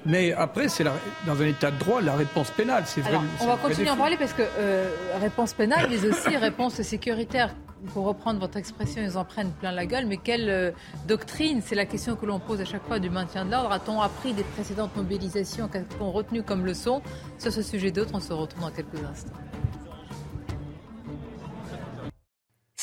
Mais après, c'est dans un état de droit la réponse pénale. C'est vrai. on va continuer à en parler parce que euh, réponse pénale, mais aussi réponse sécuritaire. Pour reprendre votre expression, ils en prennent plein la gueule. Mais quelle euh, doctrine? C'est la question que l'on pose à chaque fois du maintien de l'ordre. A-t-on appris des précédentes mobilisations qu'a-t-on retenu comme leçon? Sur ce sujet d'autres, on se retrouve dans quelques instants.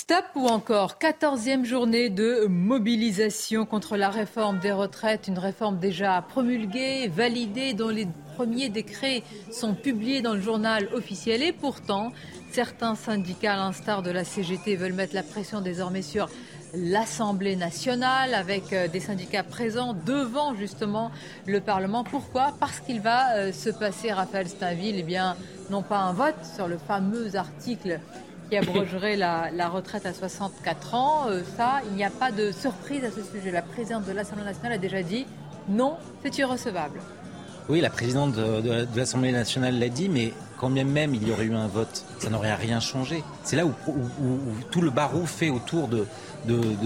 Stop ou encore 14e journée de mobilisation contre la réforme des retraites, une réforme déjà promulguée, validée, dont les premiers décrets sont publiés dans le journal officiel. Et pourtant, certains syndicats, à l'instar de la CGT, veulent mettre la pression désormais sur l'Assemblée nationale avec euh, des syndicats présents devant justement le Parlement. Pourquoi? Parce qu'il va euh, se passer, Raphaël Stainville, eh bien, non pas un vote sur le fameux article qui abrogerait la, retraite à 64 ans. Euh, ça, il n'y a pas de surprise à ce sujet. La présidente de l'Assemblée nationale a déjà dit non, c'est irrecevable. Oui, la présidente de, l'Assemblée nationale l'a dit, mais quand bien même il y aurait eu un vote, ça n'aurait rien changé. C'est là où, tout le barreau fait autour de,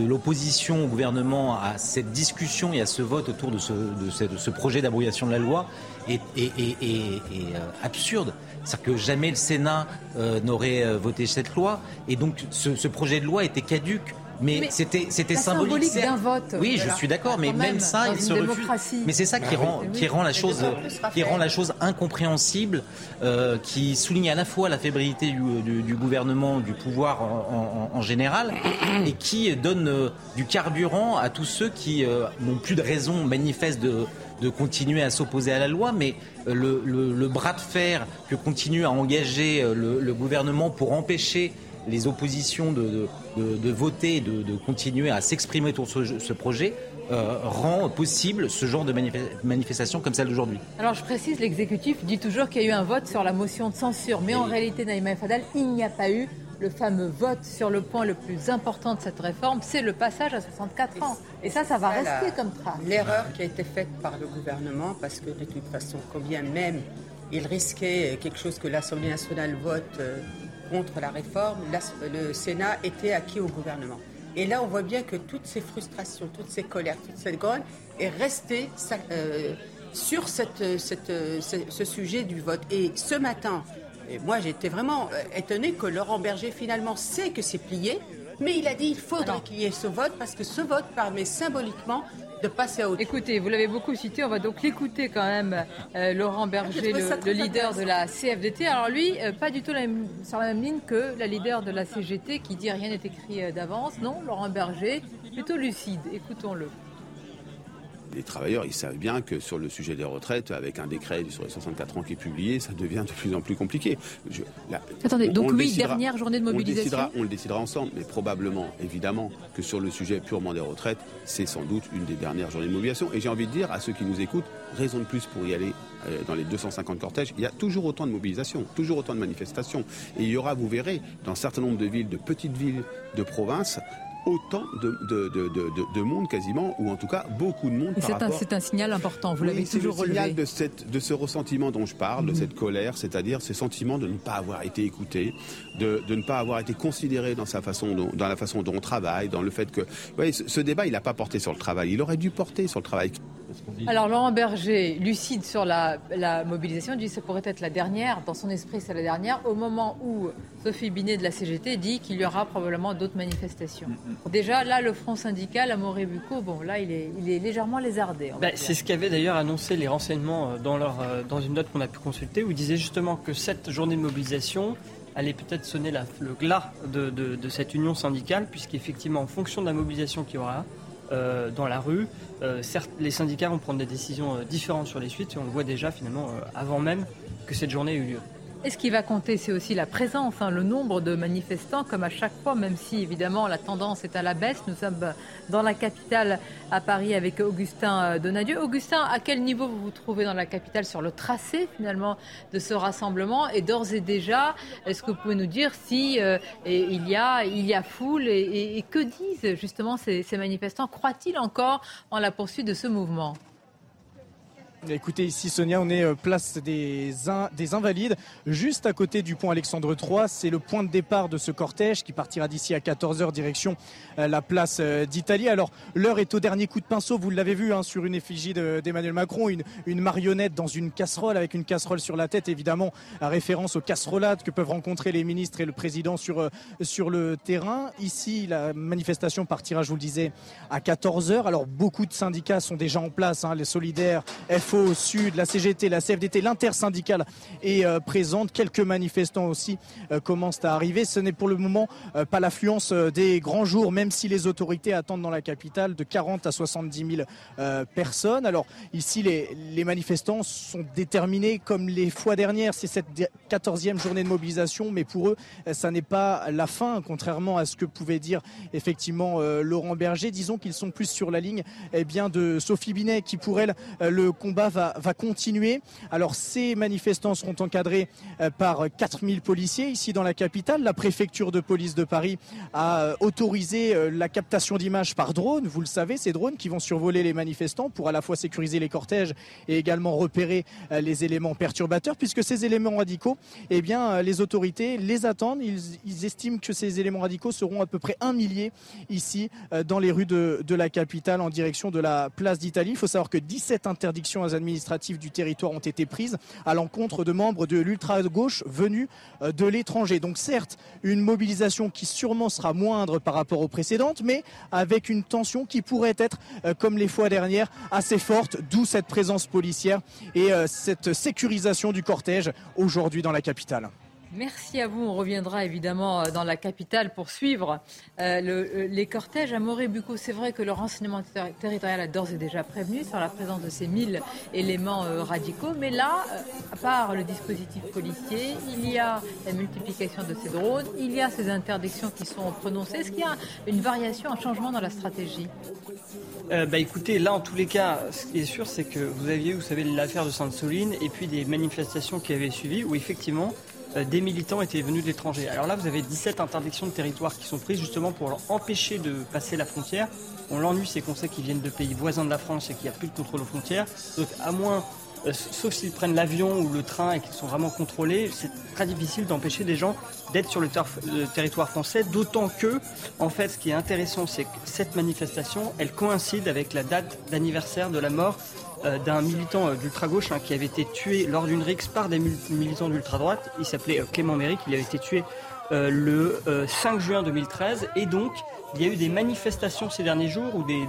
l'opposition au gouvernement à cette discussion et à ce vote autour de ce, projet d'abrogation de la loi est, est, euh, absurde. C'est-à-dire que jamais le Sénat euh, n'aurait euh, voté cette loi. Et donc ce, projet de loi était caduque. Mais, c'était c'était symbolique. d'un vote. Oui, je suis d'accord, mais même, ça, il se refuse. Mais c'est ça qui rend qui rend la chose qui rend la chose incompréhensible, euh, qui souligne à la fois la fébrilité du, gouvernement, du pouvoir en, général, et qui donne du carburant à tous ceux qui n'ont plus de raison manifeste de de continuer à s'opposer à la loi, mais euh, le, bras de fer que continue à engager euh, le, gouvernement pour empêcher les oppositions de, voter, de, continuer à s'exprimer autour de ce, projet, euh, rend possible ce genre de manifestation comme celle d'aujourd'hui. Alors je précise, l'exécutif dit toujours qu'il y a eu un vote sur la motion de censure, mais en réalité, Naïma Fadal, il n'y a pas eu le fameux vote sur le point le plus important de cette réforme, c'est le passage à 64 ans. Et ça, ça va rester comme trace. L'erreur qui a été faite par le gouvernement, parce que de toute façon, combien même il risquait quelque chose que l'Assemblée nationale vote euh, contre la réforme, le Sénat était acquis au gouvernement. Et là, on voit bien que toutes ces frustrations, toutes ces colères, toute cette grogne est restée euh, sur cette, cette, ce sujet du vote. Et ce matin, et moi, j'étais vraiment euh, étonnée que Laurent Berger, finalement, sait que c'est plié, mais il a dit qu'il faudrait qu'il y ait ce vote parce que ce vote permet symboliquement de passer à autre Écoutez, vous l'avez beaucoup cité, on va donc l'écouter quand même, euh, Laurent Berger, le, leader de la CFDT. Alors lui, euh, pas du tout sur la même ligne que la leader de la CGT qui dit rien n'est écrit d'avance. Non, Laurent Berger, plutôt lucide. Écoutons-le. Les travailleurs, ils savent bien que sur le sujet des retraites, avec un décret sur les 64 ans qui est publié, ça devient de plus en plus compliqué. Attendez, donc oui, dernière journée de mobilisation. On le, décidera, ensemble, mais probablement, évidemment, que sur le sujet purement des retraites, c'est sans doute une des dernières journées de mobilisation. Et j'ai envie de dire à ceux qui nous écoutent, raison de plus pour y aller euh, dans les 250 cortèges. Il y a toujours autant de mobilisations, toujours autant de manifestations. Et il y aura, vous verrez, dans un certain nombre de villes, de petites villes de province, autant de, de, de, monde quasiment, ou en tout cas beaucoup de monde. C'est un, un, signal important, vous l'avez toujours relevé. C'est le signal de, de ce ressentiment dont je parle, de mhm. cette colère, c'est-à-dire ce sentiment de ne pas avoir été écouté, de, ne pas avoir été considéré dans, sa façon dans la façon dont on travaille, dans le fait que... Vous voyez, ce, ce débat, il n'a pas porté sur le travail, il aurait dû porter sur le travail. Alors Laurent Berger, lucide sur la, mobilisation, dit que ça pourrait être la dernière, dans son esprit c'est la dernière, au moment où Sophie Binet de la CGT dit qu'il y aura probablement d'autres manifestations. Déjà là, le front syndical à Montrébucco, bon là il est, il est légèrement lézardé. Bah, c'est ce qu'avaient d'ailleurs annoncé les renseignements euh, dans, leur, euh, dans une note qu'on a pu consulter, où ils disaient justement que cette journée de mobilisation allait peut-être sonner le glas de, de cette union syndicale, puisqu'effectivement en fonction de la mobilisation qu'il y aura, euh, dans la rue. Euh, certes, les syndicats vont prendre des décisions euh, différentes sur les suites et on le voit déjà finalement avant même que cette journée ait eu lieu. Et ce qui va compter, c'est aussi la présence, hein, le nombre de manifestants, comme à chaque fois, même si évidemment la tendance est à la baisse. Nous sommes dans la capitale à Paris avec Augustin euh, Donadieu. Augustin, à quel niveau vous vous trouvez dans la capitale sur le tracé finalement de ce rassemblement? Et d'ores et déjà, est-ce que vous pouvez nous dire si euh, il, y a, foule et, que disent justement ces, ces manifestants? Croient-ils encore en la poursuite de ce mouvement? Écoutez, ici Sonia, on est euh, place des, des Invalides, juste à côté du pont Alexandre III. C'est le point de départ de ce cortège qui partira d'ici à 14h direction euh, la place euh, d'Italie. Alors, l'heure est au dernier coup de pinceau, vous l'avez vu, hein, sur une effigie d'Emmanuel Macron, une, marionnette dans une casserole, avec une casserole sur la tête, évidemment, à référence aux casserolades que peuvent rencontrer les ministres et le président sur, le terrain. Ici, la manifestation partira, je vous le disais, à 14h. Alors, beaucoup de syndicats sont déjà en place, hein, les solidaires, au Sud, la CGT, la CFDT, l'intersyndicale est euh, présente. Quelques manifestants aussi euh, commencent à arriver. Ce n'est pour le moment euh, pas l'affluence des grands jours, même si les autorités attendent dans la capitale de 40 à 70 000 personnes. Alors ici, les, manifestants sont déterminés comme les fois dernières. C'est cette 14e journée de mobilisation, mais pour eux, ça n'est pas la fin, contrairement à ce que pouvait dire effectivement Laurent Berger. Disons qu'ils sont plus sur la ligne eh bien, de Sophie Binet, qui pour elle, le combat va, continuer. Alors ces manifestants seront encadrés euh, par 4000 policiers ici dans la capitale. La préfecture de police de Paris a euh, autorisé euh, la captation d'images par drone. Vous le savez, ces drones qui vont survoler les manifestants pour à la fois sécuriser les cortèges et également repérer les éléments perturbateurs, puisque ces éléments radicaux, eh bien, les autorités les attendent. Ils, estiment que ces éléments radicaux seront à peu près un millier ici dans les rues de, de la capitale en direction de la place d'Italie. Il faut savoir que 17 interdictions administratives du territoire ont été prises à l'encontre de membres de l'ultra-gauche venus euh, de l'étranger. Donc certes, une mobilisation qui sûrement sera moindre par rapport aux précédentes, mais avec une tension qui pourrait être, euh, comme les fois dernières, assez forte, d'où cette présence policière et euh, cette sécurisation du cortège aujourd'hui dans la capitale. Merci à vous. On reviendra évidemment euh, dans la capitale pour suivre euh, euh, les cortèges à Morébuco. C'est vrai que le renseignement territorial a d'ores et déjà prévenu sur la présence de ces 1000 éléments radicaux. Mais là, à part le dispositif policier, il y a la multiplication de ces drones, il y a ces interdictions qui sont prononcées. Est-ce qu'il y a une variation, un changement dans la stratégie? Bah écoutez, là en tous les cas, ce qui est sûr, c'est que vous aviez, vous savez, l'affaire de Sainte-Soline et puis des manifestations qui avaient suivi où effectivement des militants étaient venus de l'étranger. Alors là, vous avez 17 interdictions de territoire qui sont prises justement pour leur empêcher de passer la frontière. On l'ennuie, c'est qu'on sait qu'ils viennent de pays voisins de la France et qu'il n'y a plus de contrôle aux frontières. Donc à moins, euh, sauf s'ils prennent l'avion ou le train et qu'ils sont vraiment contrôlés, c'est très difficile d'empêcher des gens d'être sur le, le, territoire français. D'autant que, en fait, ce qui est intéressant, c'est que cette manifestation, elle coïncide avec la date d'anniversaire de la mort euh, d'un militant euh, d'ultra-gauche hein, qui avait été tué lors d'une rixe par des militants d'ultra-droite. Il s'appelait euh, Clément Méric, il avait été tué le 5 juin 2013. Et donc, il y a eu des manifestations ces derniers jours où des,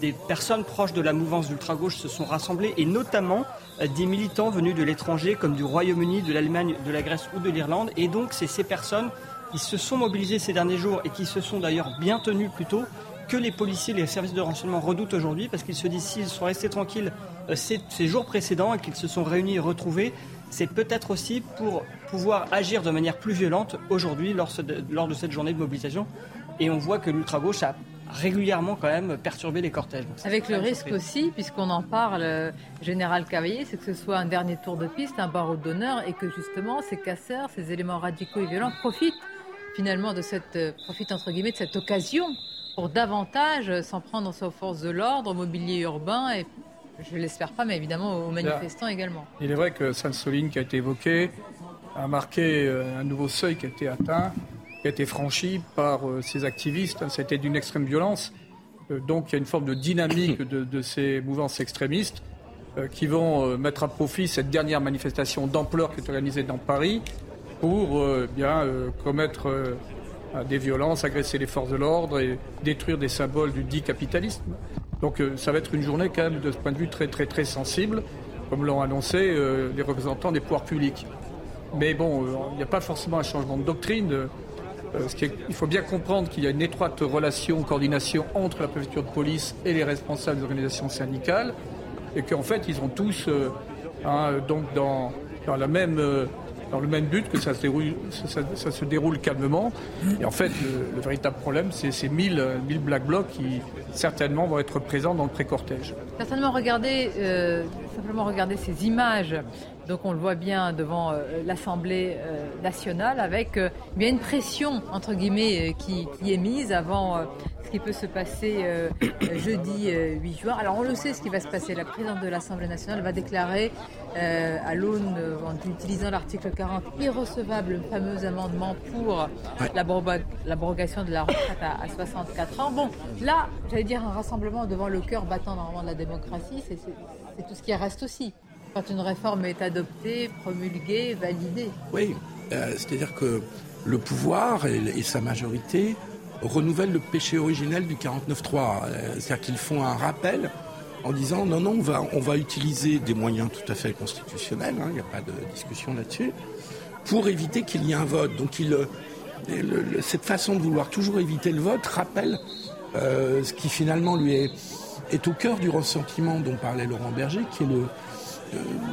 des, personnes proches de la mouvance d'ultra-gauche se sont rassemblées, et notamment des militants venus de l'étranger, comme du Royaume-Uni, de l'Allemagne, de la Grèce ou de l'Irlande. Et donc, c'est ces personnes qui se sont mobilisées ces derniers jours et qui se sont d'ailleurs bien tenues plutôt que les policiers, les services de renseignement redoutent aujourd'hui, parce qu'ils se disent s'ils sont restés tranquilles euh, ces, ces jours précédents et qu'ils se sont réunis et retrouvés, c'est peut-être aussi pour pouvoir agir de manière plus violente aujourd'hui lors, de- lors de cette journée de mobilisation. Et on voit que l'ultra-gauche a régulièrement quand même perturbé les cortèges. Donc, Avec le risque surprise. aussi, puisqu'on en parle, euh, Général Cavaillé, c'est que ce soit un dernier tour de piste, un barreau d'honneur, et que justement ces casseurs, ces éléments radicaux et violents profitent finalement de cette, euh, profitent entre guillemets de cette occasion pour davantage s'en prendre aux forces de l'ordre, au mobilier urbain, et je l'espère pas, mais évidemment aux manifestants également. Il est vrai que Sainte-Soline, qui a été évoqué, a marqué euh, un nouveau seuil qui a été atteint, qui a été franchi par euh, ces activistes. C'était d'une extrême violence. Euh, Donc il y a une forme de dynamique de, de ces mouvances extrémistes qui vont mettre à profit cette dernière manifestation d'ampleur qui est organisée dans Paris pour euh, bien commettre des violences, agresser les forces de l'ordre et détruire des symboles du dit capitalisme. Donc euh, ça va être une journée quand même de ce point de vue très très très sensible, comme l'ont annoncé euh, les représentants des pouvoirs publics. Mais bon, euh, il n'y a pas forcément un changement de doctrine. il faut bien comprendre qu'il y a une étroite relation, coordination entre la préfecture de police et les responsables des organisations syndicales, et qu'en fait, ils ont tous, hein, donc dans, dans la même, dans le même but, que ça se déroule, calmement. Et en fait, le, le véritable problème, c'est ces 1000, euh, 1000 Black Blocs qui certainement vont être présents dans le pré-cortège. Certainement regarder, euh, simplement regarder ces images. Donc on le voit bien devant euh, l'Assemblée euh, nationale avec bien une pression entre guillemets qui, est mise avant ce qui peut se passer euh, euh, jeudi euh, 8 juin. Alors on le sait ce qui va se passer. La présidente de l'Assemblée nationale va déclarer euh, à l'aune, euh, en utilisant l'article 40, irrecevable le fameux amendement pour l'abroga- l'abrogation de la retraite à, à 64 ans. Bon, là, j'allais dire un rassemblement devant le cœur battant normalement de la démocratie, c'est tout ce qui reste aussi. Quand une réforme est adoptée, promulguée, validée. Oui, euh, c'est-à-dire que le pouvoir et, et sa majorité renouvellent le péché originel du 49-3. Euh, C'est-à-dire qu'ils font un rappel en disant non, non, on va, utiliser des moyens tout à fait constitutionnels, hein, il n'y a pas de discussion là-dessus, pour éviter qu'il y ait un vote. Donc euh, cette façon de vouloir toujours éviter le vote rappelle euh, ce qui finalement lui est, au cœur du ressentiment dont parlait Laurent Berger, qui est le,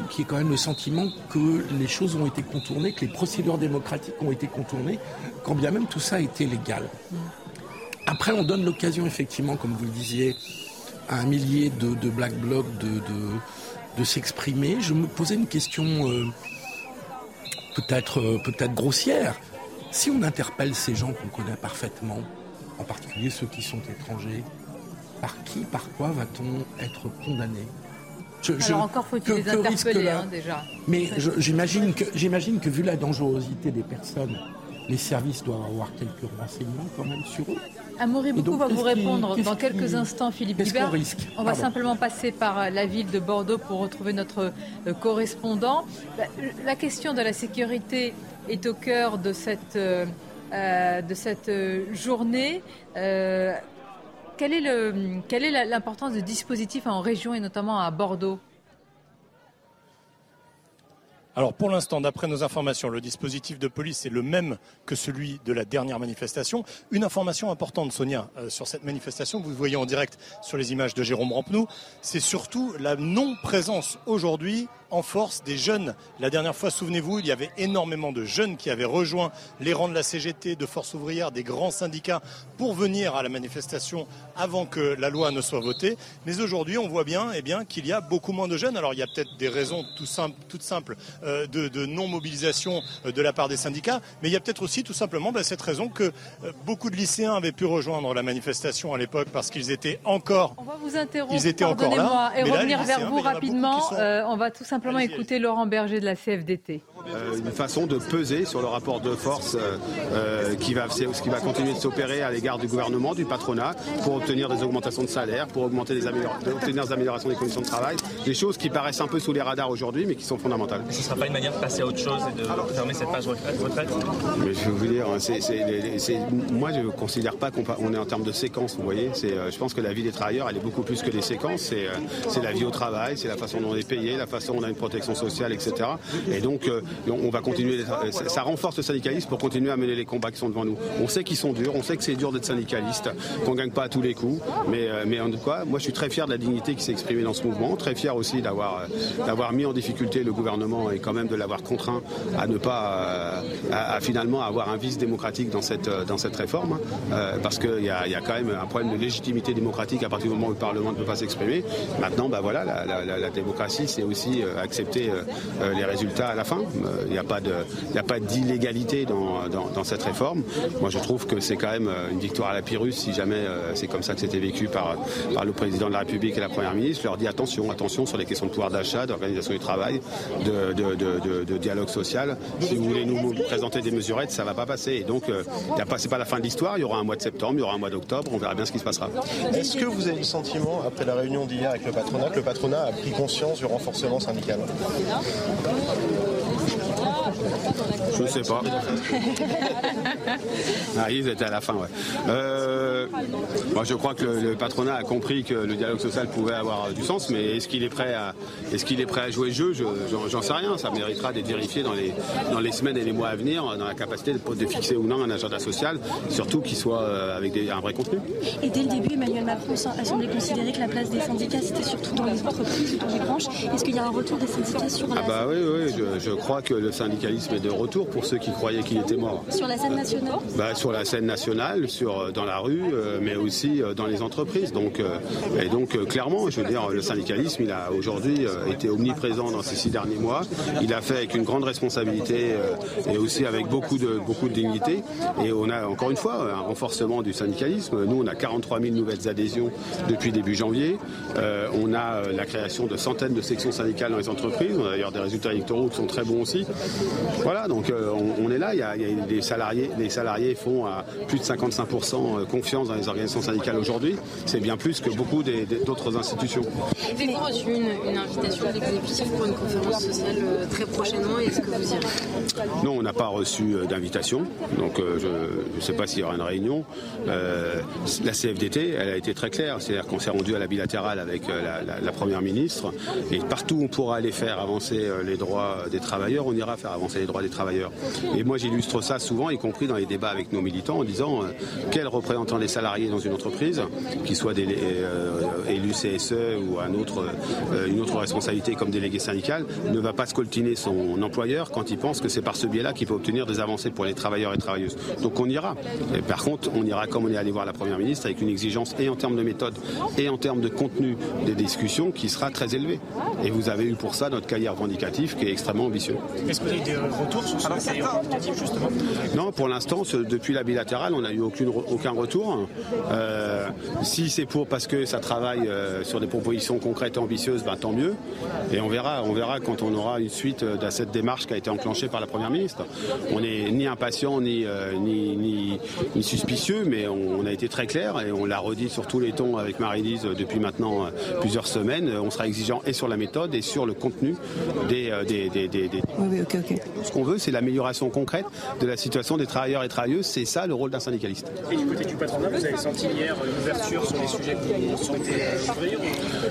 qui est quand même le sentiment que les choses ont été contournées, que les procédures démocratiques ont été contournées, quand bien même tout ça a été légal. Après, on donne l'occasion, effectivement, comme vous le disiez, à un millier de, de Black Blocs de, de, de s'exprimer. Je me posais une question euh, peut-être euh, peut-être grossière. Si on interpelle ces gens qu'on connaît parfaitement, en particulier ceux qui sont étrangers, par qui, par quoi va-t-on être condamné? Je- je- Alors encore faut-il les interpeller la- hein, déjà. mais je- j'imagine que, j'imagine que vu la dangerosité des personnes, les services doivent avoir quelques renseignements quand même sur eux. Amaury Beaucoup donc, va vous répondre dans quelques instants, Philippe Guibert. risque On va simplement passer par euh, la ville de Bordeaux pour retrouver notre euh, correspondant. La, la question de la sécurité est au cœur de cette, euh, de cette journée. Euh, quelle est l'importance du dispositif en région et notamment à Bordeaux? Alors pour l'instant, d'après nos informations, le dispositif de police est le même que celui de la dernière manifestation. Une information importante, Sonia, euh, sur cette manifestation vous voyez en direct sur les images de Jérôme Rampenou, c'est surtout la non-présence aujourd'hui en force des jeunes. La dernière fois, souvenez-vous, il y avait énormément de jeunes qui avaient rejoint les rangs de la CGT, de Force ouvrière, des grands syndicats pour venir à la manifestation avant que la loi ne soit votée. Mais aujourd'hui, on voit bien, eh bien qu'il y a beaucoup moins de jeunes. Alors il y a peut-être des raisons tout simples, toutes simples euh, de, de non-mobilisation euh, de la part des syndicats, mais il y a peut-être aussi tout simplement bah, cette raison que euh, beaucoup de lycéens avaient pu rejoindre la manifestation à l'époque parce qu'ils étaient encore On va vous interrompre, Ils étaient encore là, pardonnez-moi, et mais revenir les vers vous rapidement. sont- Euh, on va tout simplement écouter Laurent Berger de la CFDT. Euh, une façon de peser sur le rapport de force euh, euh, qui, va, qui va continuer de s'opérer à l'égard du gouvernement, du patronat, pour obtenir des augmentations de salaire, pour augmenter des amélior- obtenir des améliorations des conditions de travail, des choses qui paraissent un peu sous les radars aujourd'hui, mais qui sont fondamentales. Sera pas une manière de passer à autre chose et de fermer cette page retraite Mais je vais vous dire, moi je ne considère pas qu'on est en termes de séquence, vous voyez. je pense que la vie des travailleurs, elle est beaucoup plus que des séquences. C'est la vie au travail, c'est la façon dont on est payé, la façon dont on a une protection sociale, etc. Et donc, on va continuer. Ça renforce le syndicalisme pour continuer à mener les combats qui sont devant nous. On sait qu'ils sont durs, on sait que c'est dur d'être syndicaliste, qu'on gagne pas à tous les coups, mais, euh, mais en tout cas, moi je suis très fier de la dignité qui s'est exprimée dans ce mouvement, très fier aussi d'avoir euh, d'avoir mis en difficulté le gouvernement et quand même de l'avoir contraint à ne pas euh, à, finalement avoir un vice démocratique dans cette dans cette réforme, hein. parce qu'il y a, y a quand même un problème de légitimité démocratique à partir du moment où le Parlement ne peut pas s'exprimer. Maintenant, bah voilà, la, démocratie, c'est aussi accepter les résultats à la fin. Il n'y a pas a pas d'illégalité dans, dans, cette réforme. Moi, je trouve que c'est quand même une victoire à la Pyrrhus si jamais c'est comme ça que c'était vécu par, par le président de la République et la première ministre. leur dit attention, attention sur les questions de pouvoir d'achat, d'organisation du travail, de, dialogue social. Si vous voulez nous présenter des mesurettes, ça ne va pas passer. Et donc, euh, ce n'est pas la fin de l'histoire. Il y aura un mois de septembre, il y aura un mois d'octobre. On verra bien ce qui se passera. Est-ce que vous avez le sentiment, après la réunion d'hier avec le patronat, que le patronat a pris conscience du renforcement syndical? Je ne sais pas. ah, ils étaient à la fin, ouais. Euh, moi, je crois que le, patronat a compris que le dialogue social pouvait avoir du sens, mais est-ce qu'il est prêt à, est-ce qu'il est prêt à jouer le jeu? J'en sais rien. Ça méritera d'être vérifié dans les, dans les semaines et les mois à venir, dans la capacité de, de fixer ou non un agenda social, surtout qu'il soit euh, avec un vrai contenu. Et dès le début, Emmanuel Macron a semblé considérer que la place des syndicats, c'était surtout dans les entreprises ou dans les branches. Est-ce qu'il y a un retour des syndicats sur la... Ah bah oui, oui, je, je crois que le syndicalisme est de retour pour ceux qui croyaient qu'il était mort. Sur la scène nationale bah, Sur la scène nationale, sur, euh, dans la rue, euh, mais aussi euh, dans les entreprises. Donc, et donc, clairement, je veux dire, le syndicalisme, il a aujourd'hui été omniprésent dans ces six derniers mois. Il a fait avec une grande responsabilité et aussi avec beaucoup de, beaucoup de dignité. Et on a encore une fois un renforcement du syndicalisme. Nous, on a 43 000 nouvelles adhésions depuis début janvier. on a la création de centaines de sections syndicales dans les entreprises. On a d'ailleurs des résultats électoraux qui sont très bons aussi. Voilà, donc euh, on, est là. Il y, a, des salariés, les salariés font à plus de 55% euh, confiance dans les organisations syndicales aujourd'hui. C'est bien plus que beaucoup d'autres institutions. Avez-vous reçu une, invitation de l'exécutif pour une conférence sociale euh, très prochainement Est-ce que vous irez? Non, on n'a pas reçu d'invitation. Donc je ne sais pas s'il y aura une réunion. la CFDT, elle a été très claire. C'est-à-dire qu'on s'est rendu à la bilatérale avec la, première ministre. Et partout où on pourra aller faire avancer les droits des travailleurs, on ira faire avancer les droits des travailleurs. Et moi, j'illustre ça souvent, y compris dans les débats avec nos militants, en disant euh, quel représentant des salariés dans une entreprise, qui soit des, euh, élu CSE ou un autre, euh, une autre responsabilité comme délégué syndical, ne va pas scoltiner son employeur quand il pense que c'est par ce biais-là qu'il peut obtenir des avancées pour les travailleurs et travailleuses. Donc on ira. Et par contre, on ira comme on est allé voir la Première ministre, avec une exigence et en termes de méthode et en termes de contenu des discussions qui sera très élevée. Et vous avez eu pour ça notre cahier revendicatif qui est extrêmement ambitieux. Des retours sur ce justement Non, pour l'instant, depuis la bilatérale, on n'a eu aucune, aucun retour. Euh, si c'est pour parce que ça travaille euh, sur des propositions concrètes et ambitieuses, ben, tant mieux. Et on verra, on verra quand on aura une suite euh, de cette démarche qui a été enclenchée par la Première ministre. On n'est ni impatient ni, ni, ni, suspicieux, mais on, a été très clair et on l'a redit sur tous les tons avec Marie-Lise depuis maintenant plusieurs semaines. On sera exigeant et sur la méthode et sur le contenu des... des, des, des, Oui, oui, ok, ok. Ce qu'on veut, c'est l'amélioration concrète de la situation des travailleurs et travailleuses. C'est ça le rôle d'un syndicaliste. Et du côté du patronat, vous avez senti hier une ouverture sur les sujets que vous souhaitez ouvrir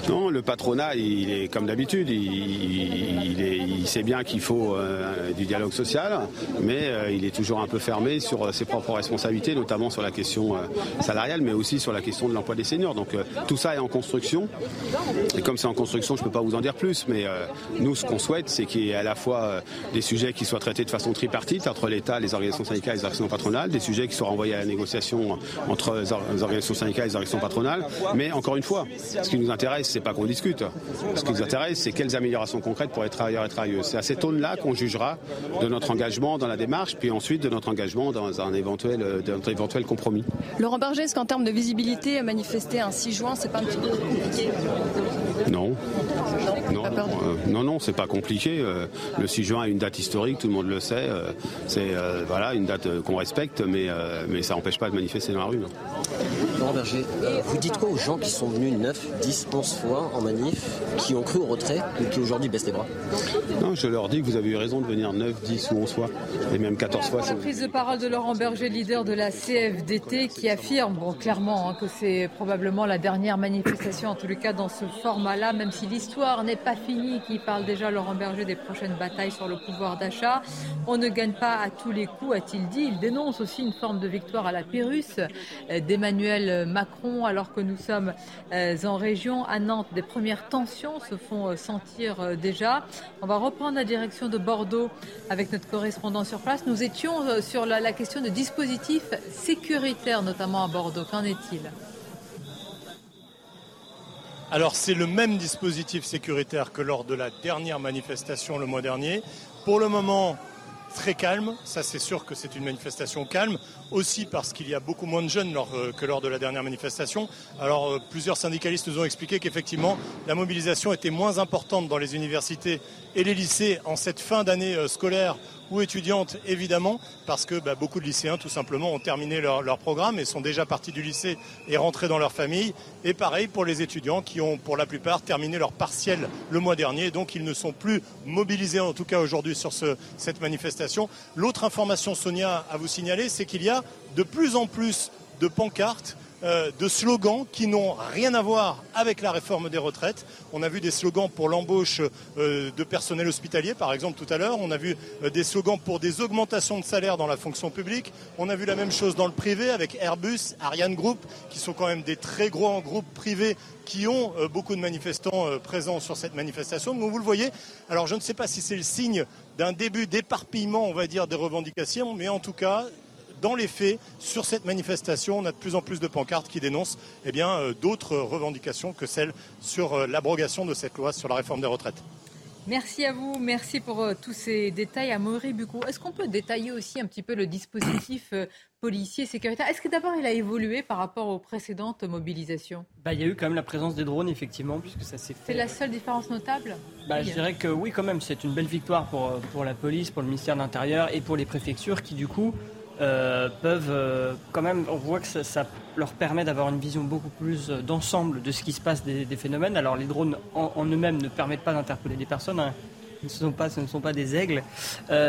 Non, le patronat, il est comme d'habitude. Il, il, sait bien qu'il faut euh, du dialogue social, mais euh, il est toujours un peu fermé sur euh, ses propres responsabilités, notamment sur la question salariale, mais aussi sur la question de l'emploi des seniors. Donc tout ça est en construction. Et comme c'est en construction, je ne peux pas vous en dire plus, mais nous, ce qu'on souhaite, c'est qu'il y ait à la fois des sujets qui soient traités de façon tripartite entre l'État, les organisations syndicales et les organisations patronales, des sujets qui soient renvoyés à la négociation entre les organisations syndicales et les organisations patronales. Mais encore une fois, ce qui nous intéresse, c'est pas qu'on discute. Ce qui nous intéresse, c'est quelles améliorations concrètes pour les travailleurs et travailleuses. C'est à cette aune-là qu'on jugera de notre engagement dans la démarche, puis ensuite de notre engagement dans un éventuel, éventuel compromis. Laurent Berger, est-ce qu'en termes de visibilité, manifester un 6 juin, c'est pas un petit peu compliqué? Non. Non, euh, non, non, c'est pas compliqué. Euh, le 6 juin est une date historique, tout le monde le sait. Euh, c'est voilà une date qu'on respecte, mais, mais ça n'empêche pas de manifester dans la rue. Laurent Berger, euh, vous dites quoi aux gens qui sont venus 9, 10, 11 fois en manif, qui ont cru au retrait ou qui aujourd'hui baissent les bras? Non, je leur dis que vous avez eu raison de venir 9, 10 ou 11 fois, et même 14 fois. La prise de parole de Laurent Berger, leader de la CFDT, qui affirme bon, clairement hein, que c'est probablement la dernière manifestation, en tous les cas dans ce format-là, même si l'histoire n'est pas finie, qui parle déjà Laurent Berger des prochaines batailles sur le pouvoir d'achat. On ne gagne pas à tous les coups, a-t-il dit. Il dénonce aussi une forme de victoire à la Pérus euh, d'Emmanuel Macron, alors que nous sommes euh, en région. À Nantes, des premières tensions se font euh, sentir déjà. On va reprendre la direction de Bordeaux avec notre correspondant sur place. Nous étions sur la, la question de dispositifs sécuritaires, notamment à Bordeaux. Qu'en est-il? Alors c'est le même dispositif sécuritaire que lors de la dernière manifestation le mois dernier. Pour le moment, très calme. Ça, c'est sûr que c'est une manifestation calme. Aussi parce qu'il y a beaucoup moins de jeunes euh, que lors de la dernière manifestation. Alors, euh, plusieurs syndicalistes nous ont expliqué qu'effectivement, la mobilisation était moins importante dans les universités et les lycées en cette fin d'année euh, scolaire ou étudiantes évidemment, parce que bah, beaucoup de lycéens tout simplement ont terminé leur, programme et sont déjà partis du lycée et rentrés dans leur famille. Et pareil pour les étudiants qui ont pour la plupart terminé leur partiel le mois dernier, donc ils ne sont plus mobilisés en tout cas aujourd'hui sur ce, cette manifestation. L'autre information Sonia à vous signaler, c'est qu'il y a de plus en plus de pancartes euh, de slogans qui n'ont rien à voir avec la réforme des retraites. On a vu des slogans pour l'embauche euh, de personnel hospitalier, par exemple, tout à l'heure. On a vu euh, des slogans pour des augmentations de salaire dans la fonction publique. On a vu la même chose dans le privé avec Airbus, Ariane Group, qui sont quand même des très gros groupes privés qui ont beaucoup de manifestants présents sur cette manifestation. Donc vous le voyez, alors je ne sais pas si c'est le signe d'un début d'éparpillement, on va dire, des revendications, mais en tout cas, dans les faits, sur cette manifestation, on a de plus en plus de pancartes qui dénoncent eh bien, euh, d'autres revendications que celles sur euh, l'abrogation de cette loi sur la réforme des retraites. Merci à vous, merci pour euh, tous ces détails. À Maurice Bucco, est-ce qu'on peut détailler aussi un petit peu le dispositif policier sécuritaire? Est-ce que d'abord il a évolué par rapport aux précédentes mobilisations? Bah, Il y a eu quand même la présence des drones, effectivement, puisque ça s'est fait. C'est la seule différence notable? Bah, Je dirais que oui, quand même, c'est une belle victoire pour, pour la police, pour le ministère de l'Intérieur et pour les préfectures qui, du coup, euh, peuvent euh, quand même, on voit que ça, leur permet d'avoir une vision beaucoup plus euh, d'ensemble de ce qui se passe des, phénomènes. Alors les drones en, eux-mêmes ne permettent pas d'interpeller des personnes. Hein. Ce, sont pas, ce ne sont pas des aigles,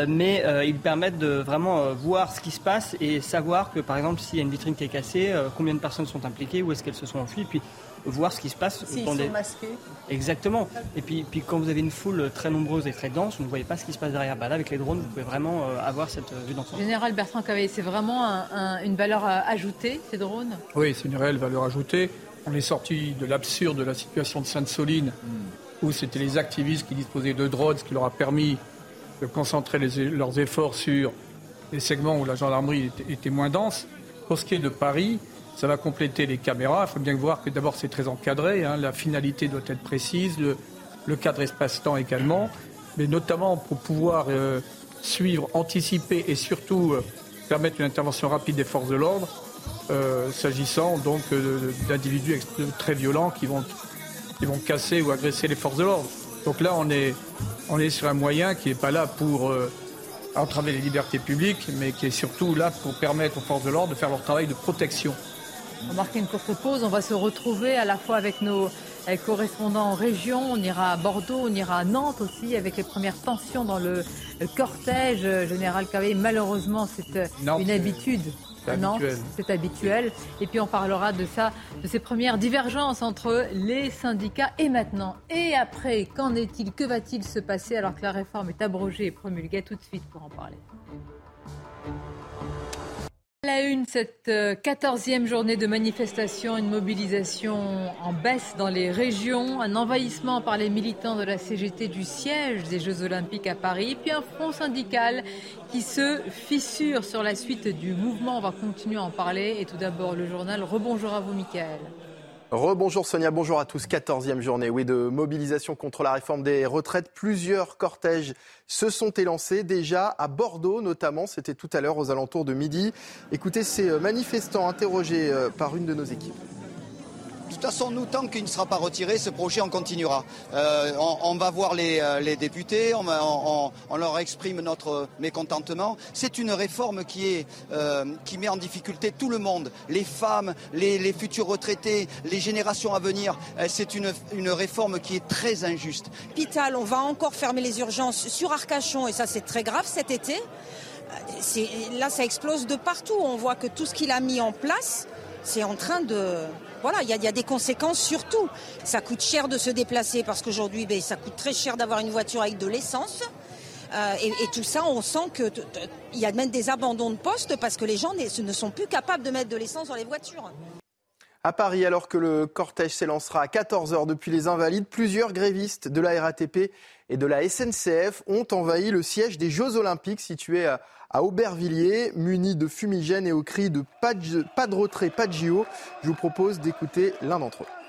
mais ils permettent de vraiment voir ce qui se passe et savoir que, par exemple, s'il y a une vitrine qui est cassée, combien de personnes sont impliquées, où est-ce qu'elles se sont enfuies, puis voir ce qui se passe. S'ils sont masqués. Exactement. Et puis, puis quand vous avez une foule très nombreuse et très dense, vous ne voyez pas ce qui se passe derrière. Bah, là, avec les drones, vous pouvez vraiment euh, avoir cette euh, vue d'ensemble. Général Bertrand Cavaillé, c'est vraiment une valeur euh, ajoutée, ces drones? Oui, c'est une réelle valeur ajoutée. On est sorti de l'absurde de la situation de Sainte-Soline, où c'était les activistes qui disposaient de drones, ce qui leur a permis de concentrer leurs efforts sur les segments où la gendarmerie était, était moins dense. Pour ce qui est de Paris, ça va compléter les caméras. Il faut bien voir que d'abord c'est très encadré, hein. la finalité doit être précise, le, cadre espace-temps également, mais notamment pour pouvoir euh, suivre, anticiper et surtout euh, permettre une intervention rapide des forces de l'ordre, euh, s'agissant donc d'individus très violents qui vont, qui vont casser ou agresser les forces de l'ordre. Donc là on est, on est sur un moyen qui n'est pas là pour entraver les libertés publiques, mais qui est surtout là pour permettre aux forces de l'ordre de faire leur travail de protection. On va marquer une courte pause. On va se retrouver à la fois avec nos correspondants en région. On ira à Bordeaux, on ira à Nantes aussi avec les premières tensions dans le, cortège. Général Cavé, malheureusement, c'est euh, une habitude. C'est habituel. Et puis on parlera de ça, de ces premières divergences entre les syndicats et maintenant. Et après, qu'en est-il? Que va-t-il se passer alors que la réforme est abrogée et promulguée? Tout de suite pour en parler. La une, cette euh, quatorzième journée de manifestation, une mobilisation en baisse dans les régions, un envahissement par les militants de la CGT du siège des Jeux Olympiques à Paris, puis un front syndical qui se fissure sur la suite du mouvement. On va continuer à en parler. Et tout d'abord, le journal. Rebonjour à vous, Michael. Rebonjour Sonia, bonjour à tous. 14e journée oui, de mobilisation contre la réforme des retraites. Plusieurs cortèges se sont élancés déjà à Bordeaux notamment. C'était tout à l'heure aux alentours de midi. Écoutez ces manifestants interrogés euh, par une de nos équipes. De toute façon, nous, tant qu'il ne sera pas retiré, ce projet, on continuera. Euh, on, va voir les, euh, députés, on, leur exprime notre mécontentement. C'est une réforme qui, est, euh, qui met en difficulté tout le monde, les femmes, les, futurs retraités, les générations à venir. C'est une, une réforme qui est très injuste. Hôpital, on va encore fermer les urgences sur Arcachon, et ça c'est très grave cet été. Là, ça explose de partout. On voit que tout ce qu'il a mis en place, c'est en train de, voilà, il y, a des conséquences sur tout. Ça coûte cher de se déplacer parce qu'aujourd'hui, ben, ça coûte très cher d'avoir une voiture avec de l'essence. Euh, et, tout ça, on sent qu'il y a même des abandons de postes parce que les gens ne sont plus capables de mettre de l'essence dans les voitures. À Paris, alors que le cortège s'élancera à 14h depuis les Invalides, plusieurs grévistes de la RATP et de la SNCF ont envahi le siège des Jeux Olympiques situé à à Aubervilliers, munis de fumigènes et au cri de pas de, retrait, pas de JO. Je vous propose d'écouter l'un d'entre eux.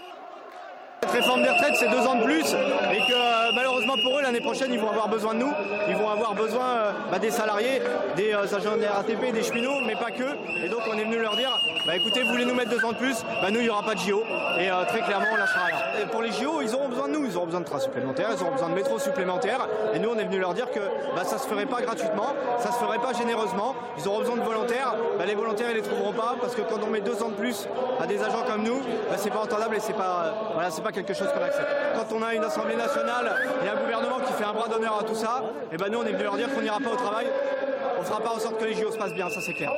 Cette réforme des retraites, c'est deux ans de plus et que euh, malheureusement pour eux, l'année prochaine, ils vont avoir besoin de nous. Ils vont avoir besoin euh, bah, des salariés, des euh, agents de RATP, des cheminots, mais pas que. Et donc on est venu leur dire, bah, écoutez, vous voulez nous mettre deux ans de plus? Bah, Nous, il n'y aura pas de JO. Et très clairement, on lâchera rien. pour les JO, ils auront besoin de nous. Ils auront besoin de trains supplémentaires, ils auront besoin de métros supplémentaires. Et nous, on est venu leur dire que bah, ça ne se ferait pas gratuitement, ça ne se ferait pas généreusement. Ils auront besoin de volontaires. les volontaires, ils les trouveront pas parce que quand on met deux ans de plus à des agents comme nous, c'est pas entendable et c'est pas, voilà, c'est pas quelque chose qu'on accepte. Quand on a une Assemblée nationale et un gouvernement qui fait un bras d'honneur à tout ça, et eh ben nous on est venu leur dire qu'on n'ira pas au travail, on ne fera pas en sorte que les JO se passent bien, ça c'est clair.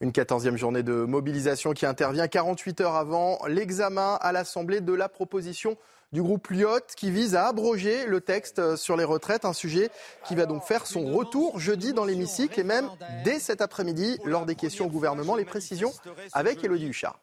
Une quatorzième journée de mobilisation qui intervient 48 heures avant l'examen à l'Assemblée de la proposition du groupe Lyot qui vise à abroger le texte sur les retraites, un sujet qui va donc faire son retour jeudi dans l'hémicycle et même dès cet après-midi lors des questions au gouvernement. Les précisions avec Elodie Huchard.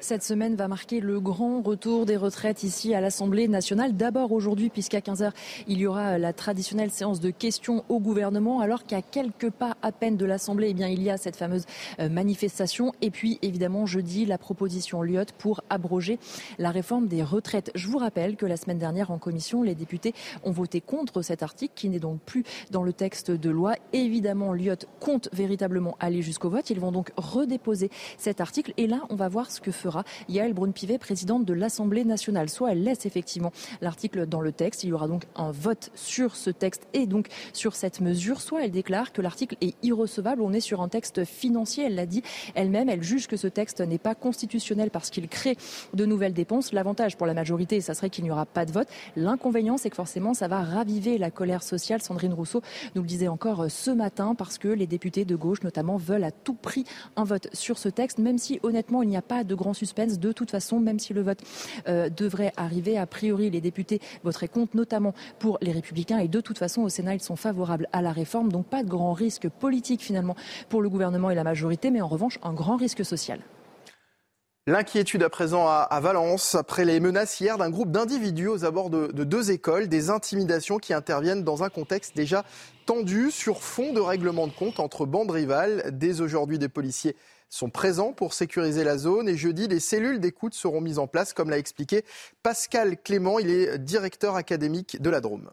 Cette semaine va marquer le grand retour des retraites ici à l'Assemblée nationale. D'abord aujourd'hui, puisqu'à 15h, il y aura la traditionnelle séance de questions au gouvernement, alors qu'à quelques pas à peine de l'Assemblée, eh il y a cette fameuse euh, manifestation. Et puis, évidemment, jeudi, la proposition Lyot pour abroger la réforme des retraites. Je vous rappelle que la semaine dernière en commission, les députés ont voté contre cet article qui n'est donc plus dans le texte de loi. Évidemment, Lyot compte véritablement aller jusqu'au vote. Ils vont donc redéposer cet article et là, on va voir ce que fera Yael Braun-Pivet, présidente de l'Assemblée nationale. Soit elle laisse effectivement l'article dans le texte, il y aura donc un vote sur ce texte et donc sur cette mesure, soit elle déclare que l'article est irrecevable. On est sur un texte financier, elle l'a dit elle-même. Elle juge que ce texte n'est pas constitutionnel parce qu'il crée de nouvelles dépenses. L'avantage pour la majorité majorité, ça serait qu'il n'y aura pas de vote. L'inconvénient, c'est que forcément, ça va raviver la colère sociale. Sandrine Rousseau nous le disait encore euh, ce matin, parce que les députés de gauche, notamment, veulent à tout prix un vote sur ce texte, même si, honnêtement, il n'y a pas de grand suspense. De toute façon, même si le vote euh, devrait arriver, a priori, les députés voteraient contre, notamment pour les Républicains. Et de toute façon, au Sénat, ils sont favorables à la réforme. Donc, pas de grand risque politique, finalement, pour le gouvernement et la majorité, mais en revanche, un grand risque social. L'inquiétude à présent à, Valence après les menaces hier d'un groupe d'individus aux abords de, deux écoles, des intimidations qui interviennent dans un contexte déjà tendu sur fond de règlement de compte entre bandes rivales. Dès aujourd'hui, des policiers sont présents pour sécuriser la zone et jeudi, des cellules d'écoute seront mises en place, comme l'a expliqué Pascal Clément. Il est directeur académique de la Drôme.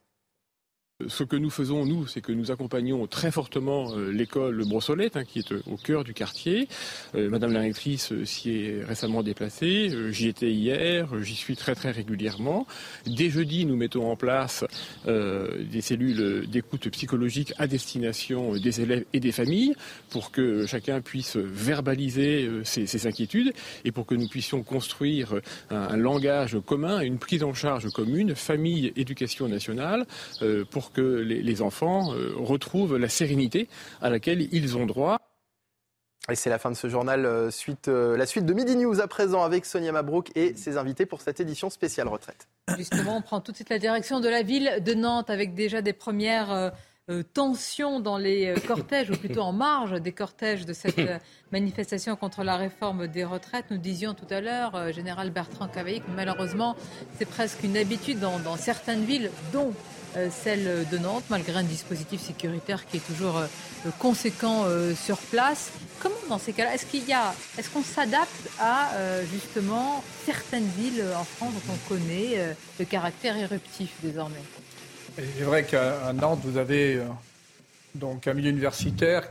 Ce que nous faisons, nous, c'est que nous accompagnons très fortement euh, l'école Brossolette, hein, qui est euh, au cœur du quartier. Euh, Madame la rectrice s'y est récemment déplacée. j'y étais hier, j'y suis très très régulièrement. Dès jeudi, nous mettons en place des cellules d'écoute psychologique à destination des élèves et des familles pour que chacun puisse verbaliser ses, inquiétudes et pour que nous puissions construire un, un, langage commun, une prise en charge commune, famille, éducation nationale, pour que les, enfants euh, retrouvent la sérénité à laquelle ils ont droit. Et c'est la fin de ce journal. Euh, suite, euh, la suite de Midi News à présent avec Sonia Mabrouk et ses invités pour cette édition spéciale retraite. Justement, on prend tout de suite la direction de la ville de Nantes avec déjà des premières tensions dans les cortèges, ou plutôt en marge des cortèges de cette manifestation contre la réforme des retraites. Nous disions tout à l'heure, Général Bertrand Cavaillé, que malheureusement, c'est presque une habitude dans, dans certaines villes, dont euh, celle de Nantes, malgré un dispositif sécuritaire qui est toujours euh, conséquent euh, sur place. Comment dans ces cas-là, est-ce qu'il y a, est-ce qu'on s'adapte à justement certaines villes en France dont on connaît le caractère éruptif désormais? C'est vrai qu'à Nantes, vous avez donc un milieu universitaire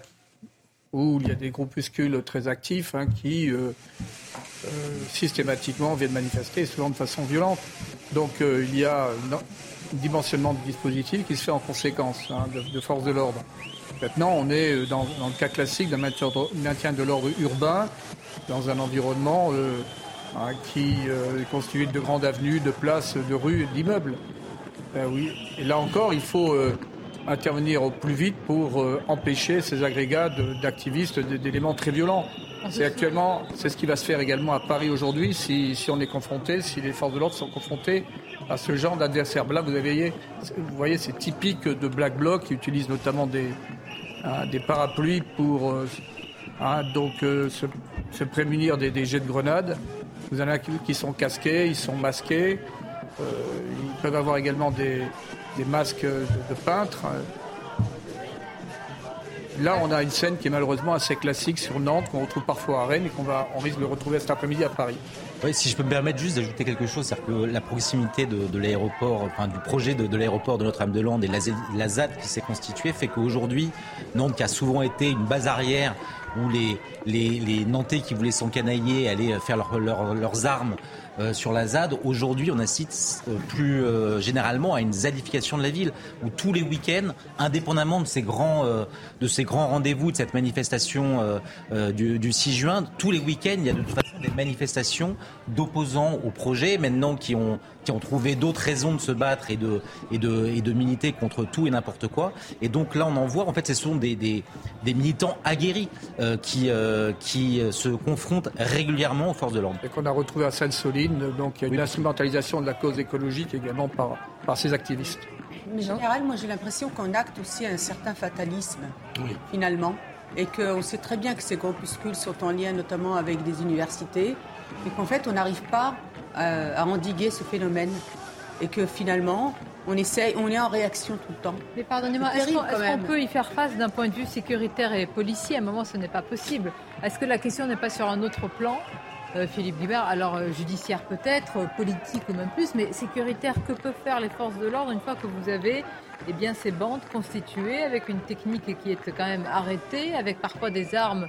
où il y a des groupuscules très actifs hein, qui euh, systématiquement viennent manifester, souvent de façon violente. Donc euh, il y a dimensionnement de dispositif qui se fait en conséquence hein, de, force de l'ordre. Maintenant, on est dans, le cas classique d'un maintien de l'ordre urbain dans un environnement hein, qui est constitué de grandes avenues, de places, de rues, d'immeubles. Ben oui. Et là encore, il faut intervenir au plus vite pour empêcher ces agrégats d'activistes, d'éléments très violents. C'est actuellement, c'est ce qui va se faire également à Paris aujourd'hui si, si, on est confronté, si les forces de l'ordre sont confrontées à ce genre d'adversaire. Là, vous, avez, vous voyez, c'est typique de Black Bloc qui utilise notamment des, hein, des parapluies pour euh, hein, donc, euh, se, prémunir des, jets de grenades. Vous en avez qui sont casqués, ils sont masqués. Euh, ils peuvent avoir également des, des masques de, de peintres. Là, on a une scène qui est malheureusement assez classique sur Nantes, qu'on retrouve parfois à Rennes et qu'on va, risque de retrouver cet après-midi à Paris. Oui, si je peux me permettre juste d'ajouter quelque chose, c'est-à-dire que la proximité de, l'aéroport, enfin du projet de, l'aéroport de Notre-Dame-de-Lande et la, ZAD qui s'est constituée fait qu'aujourd'hui, Nantes, qui a souvent été une base arrière où les, les, Nantais qui voulaient s'encanailler allaient faire leurs armes euh, sur la ZAD. Aujourd'hui, on assiste euh, plus euh, généralement à une zadification de la ville, où tous les week-ends, indépendamment de ces grands, de grands rendez-vous, de cette manifestation du, du, 6 juin, tous les week-ends, il y a de toute façon des manifestations d'opposants au projet, maintenant qui ont qui ont trouvé d'autres raisons de se battre et de, et de, et de militer contre tout et n'importe quoi. Et donc là, on en voit, en fait, ce sont des, des, militants aguerris qui, qui se confrontent régulièrement aux forces de l'ordre. Et qu'on a retrouvé à Sainte-Soline, donc il y a une instrumentalisation de la cause écologique également par, par ces activistes. En général, moi j'ai l'impression qu'on acte aussi un certain fatalisme, finalement, et qu'on sait très bien que ces groupuscules sont en lien notamment avec des universités, et qu'en fait on n'arrive pas à, endiguer ce phénomène et que finalement, on essaye, on est en réaction tout le temps. Mais pardonnez-moi, est-ce qu'on peut y faire face d'un point de vue sécuritaire et policier? À un moment, ce n'est pas possible. Est-ce que la question n'est pas sur un autre plan? euh, Philippe Guibert, alors euh, judiciaire peut-être, euh, politique ou même plus, mais sécuritaire, que peuvent faire les forces de l'ordre une fois que vous avez eh bien, ces bandes constituées avec une technique qui est quand même arrêtée, avec parfois des armes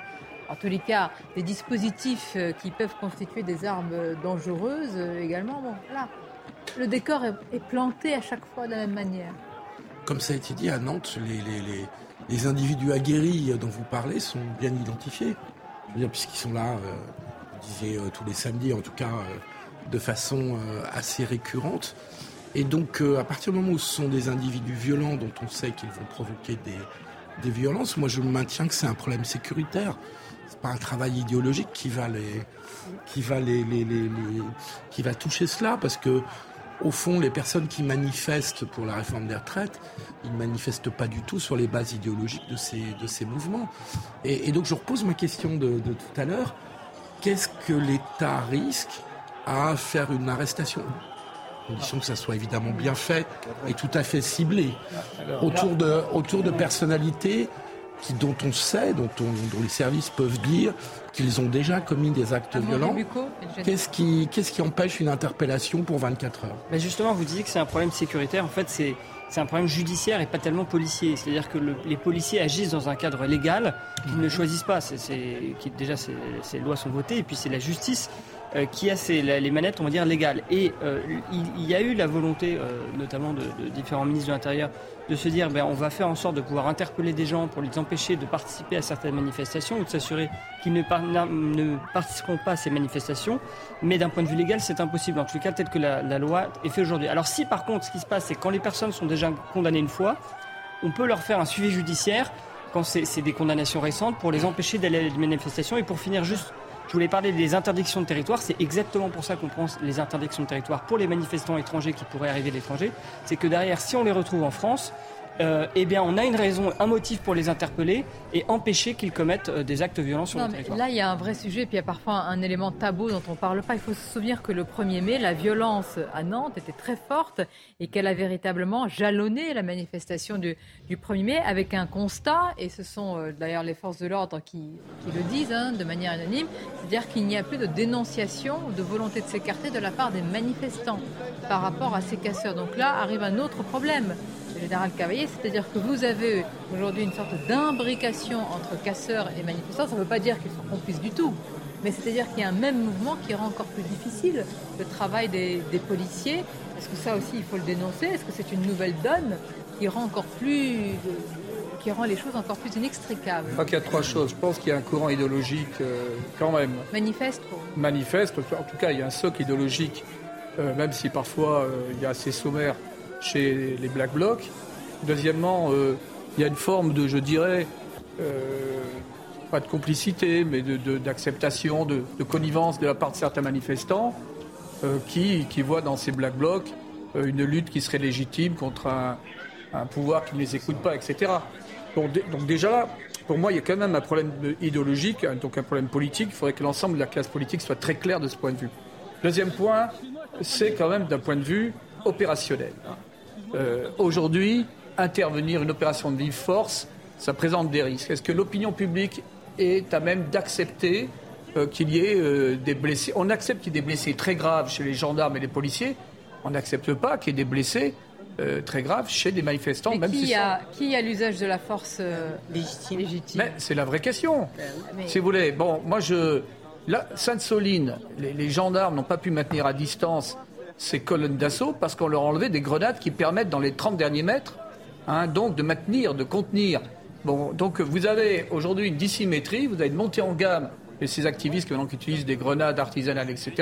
en tous les cas, des dispositifs euh, qui peuvent constituer des armes euh, dangereuses euh, également. Le décor est, planté à chaque fois de la même manière. Comme ça a été dit à Nantes, les, individus aguerris dont vous parlez sont bien identifiés. Puisqu'ils sont là, euh, tous les samedis, en tout cas, de façon assez récurrente. Et donc, à partir du moment où ce sont des individus violents dont on sait qu'ils vont provoquer des, violences, moi je maintiens que c'est un problème sécuritaire c'est pas un travail idéologique qui va les, qui va les, qui va toucher cela, parce que au fond, les personnes qui manifestent pour la réforme des retraites, ils ne manifestent pas du tout sur les bases idéologiques de ces, de ces mouvements. Et, donc je repose ma question de tout à l'heure. Qu'est-ce que l'État risque à faire une arrestation? Condition que ça soit évidemment bien fait et tout à fait ciblé autour de, autour de personnalités dont on sait, dont, les services peuvent dire qu'ils ont déjà commis des actes violents. Qu'est-ce qui, qu'est-ce qui empêche une interpellation pour 24 heures? Mais Justement, vous disiez que c'est un problème sécuritaire. En fait, c'est c'est un problème judiciaire et pas tellement policier. C'est-à-dire que les policiers agissent dans un cadre légal qu'ils ne choisissent pas. C'est, déjà, ces, lois sont votées et puis c'est la justice qui a les manettes, on va dire, légales. Et euh, il, y a eu la volonté, euh, notamment de, de, différents ministres de l'Intérieur, de se dire ben, on va faire en sorte de pouvoir interpeller des gens pour les empêcher de participer à certaines manifestations ou de s'assurer qu'ils ne, participeront pas à ces manifestations. Mais d'un point de vue légal, c'est impossible, en tout cas tel que la, loi est faite aujourd'hui. Alors si par contre ce qui se passe, c'est quand les personnes sont déjà condamnées une fois, on peut leur faire un suivi judiciaire quand c'est des condamnations récentes pour les empêcher d'aller à des manifestations et pour finir juste je voulais parler des interdictions de territoire. C'est exactement pour ça qu'on prend les interdictions de territoire pour les manifestants étrangers qui pourraient arriver de l'étranger. C'est que derrière, si on les retrouve en France, euh, eh bien, on a une raison, un motif pour les interpeller et empêcher qu'ils commettent euh, des actes violents sur le territoire. Là, il y a un vrai sujet, puis il y a parfois un élément tabou dont on ne parle pas. Il faut se souvenir que le 1er mai, la violence à Nantes était très forte et qu'elle a véritablement jalonné la manifestation du, 1er mai avec un constat, et ce sont euh, d'ailleurs les forces de l'ordre qui, le disent hein, de manière anonyme, c'est-à-dire qu'il n'y a plus de dénonciation ou de volonté de s'écarter de la part des manifestants par rapport à ces casseurs. Donc là arrive un autre problème général Cavaillé, c'est-à-dire que vous avez aujourd'hui une sorte d'imbrication entre casseurs et manifestants. Ça ne veut pas dire qu'ils sont complices du tout, mais c'est-à-dire qu'il y a un même mouvement qui rend encore plus difficile le travail des, des policiers. Est-ce que ça aussi, il faut le dénoncer? Est-ce que c'est une nouvelle donne qui rend encore plus qui rend les choses encore plus inextricables? Je crois qu'il y a trois choses. Je pense qu'il y a un courant idéologique euh, quand même. Manifeste Manifeste. En tout cas, il y a un socle idéologique, euh, même si parfois euh, il y a assez sommaire chez les Black Blocs. Deuxièmement, il y a une forme de, je dirais, pas de complicité, mais d'acceptation, de, de, connivence de la part de certains manifestants qui, qui voient dans ces Black Blocs une lutte qui serait légitime contre un, pouvoir qui ne les écoute pas, etc. Donc, déjà là, pour moi, il y a quand même un problème idéologique, hein, donc un problème politique. Il faudrait que l'ensemble de la classe politique soit très clair de ce point de vue. Deuxième point, c'est quand même d'un point de vue opérationnel. Euh, aujourd'hui, intervenir une opération de vive force, ça présente des risques. Est-ce que l'opinion publique est à même d'accepter euh, qu'il y ait euh, des blessés? On accepte qu'il y ait des blessés très graves chez les gendarmes et les policiers. On n'accepte pas qu'il y ait des blessés euh, très grave chez des manifestants. même qui, a, qui a l'usage de la force euh, légitime, C'est la vraie question. Ben si vous voulez, bon, moi je. Sainte-Soline, les, gendarmes n'ont pas pu maintenir à distance ces colonnes d'assaut parce qu'on leur a enlevé des grenades qui permettent, dans les 30 derniers mètres, hein, donc de maintenir, de contenir. Bon, donc vous avez aujourd'hui une dissymétrie, vous avez une montée en gamme de ces activistes qui, utilisent des grenades artisanales, etc.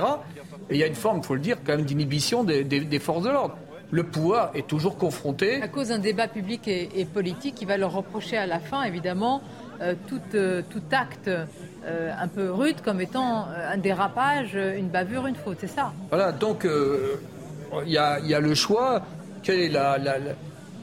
Et il y a une forme, il faut le dire, quand même d'inhibition des forces de l'ordre le pouvoir est toujours confronté. À cause d'un débat public et, politique qui va leur reprocher à la fin, évidemment, tout, euh, tout, acte euh, un peu rude comme étant un dérapage, une bavure, une faute, c'est ça? Voilà, donc il y, a le choix. Quelle est la,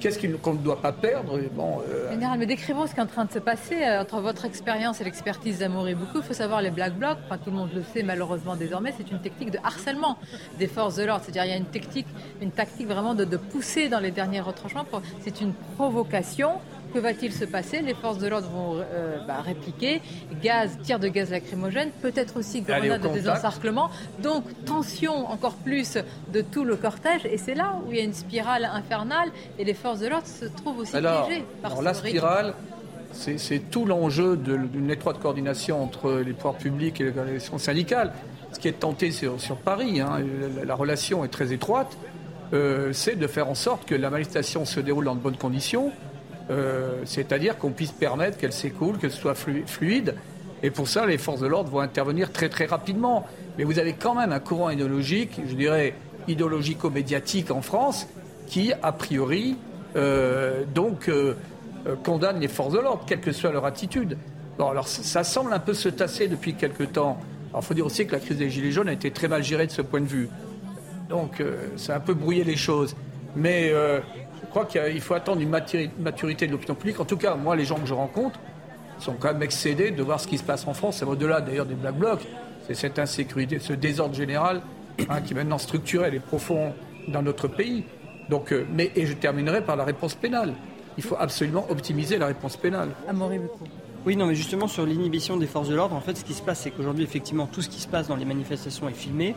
Qu'est-ce qu'on ne doit pas perdre? Bon, euh, Général, mais décrivons ce qui est en train de se passer euh, entre votre expérience et l'expertise d'Amory beaucoup. Il faut savoir les black blocs, enfin, tout le monde le sait malheureusement désormais, c'est une technique de harcèlement des forces de l'ordre. C'est-à-dire il y a une technique, une tactique vraiment de, pousser dans les derniers retranchements. C'est une provocation que va-t-il se passer Les forces de l'ordre vont euh, bah, répliquer, gaz, tir de gaz lacrymogène, peut-être aussi grenade de désencerclement. Donc tension encore plus de tout le cortège. Et c'est là où il y a une spirale infernale et les forces de l'ordre se trouvent aussi piégées par alors la spirale, c'est tout l'enjeu d'une étroite coordination entre les pouvoirs publics et les organisations syndicales. Ce qui est tenté sur, Paris, hein, la, relation est très étroite, euh, c'est de faire en sorte que la manifestation se déroule dans de bonnes conditions, euh, c'est-à-dire qu'on puisse permettre qu'elle s'écoule, qu'elle soit fluide. Et pour ça, les forces de l'ordre vont intervenir très très rapidement. Mais vous avez quand même un courant idéologique, je dirais idéologico-médiatique en France, qui, a priori, euh, donc euh, condamne les forces de l'ordre, quelle que soit leur attitude. Bon, alors ça semble un peu se tasser depuis quelque temps. Alors il faut dire aussi que la crise des Gilets jaunes a été très mal gérée de ce point de vue. Donc ça a un peu brouillé les choses. Mais crois qu'il faut attendre une maturité de l'opinion publique. En tout cas, moi, les gens que je rencontre sont quand même excédés de voir ce qui se passe en France. C'est au-delà d'ailleurs des Black Blocs. C'est cette insécurité, ce désordre général hein, qui est maintenant structurel et profond dans notre pays. Donc, euh, mais, et je terminerai par la réponse pénale. Il faut absolument optimiser la réponse pénale. Oui, non, mais justement sur l'inhibition des forces de l'ordre, en fait, ce qui se passe, c'est qu'aujourd'hui, effectivement, tout ce qui se passe dans les manifestations est filmé.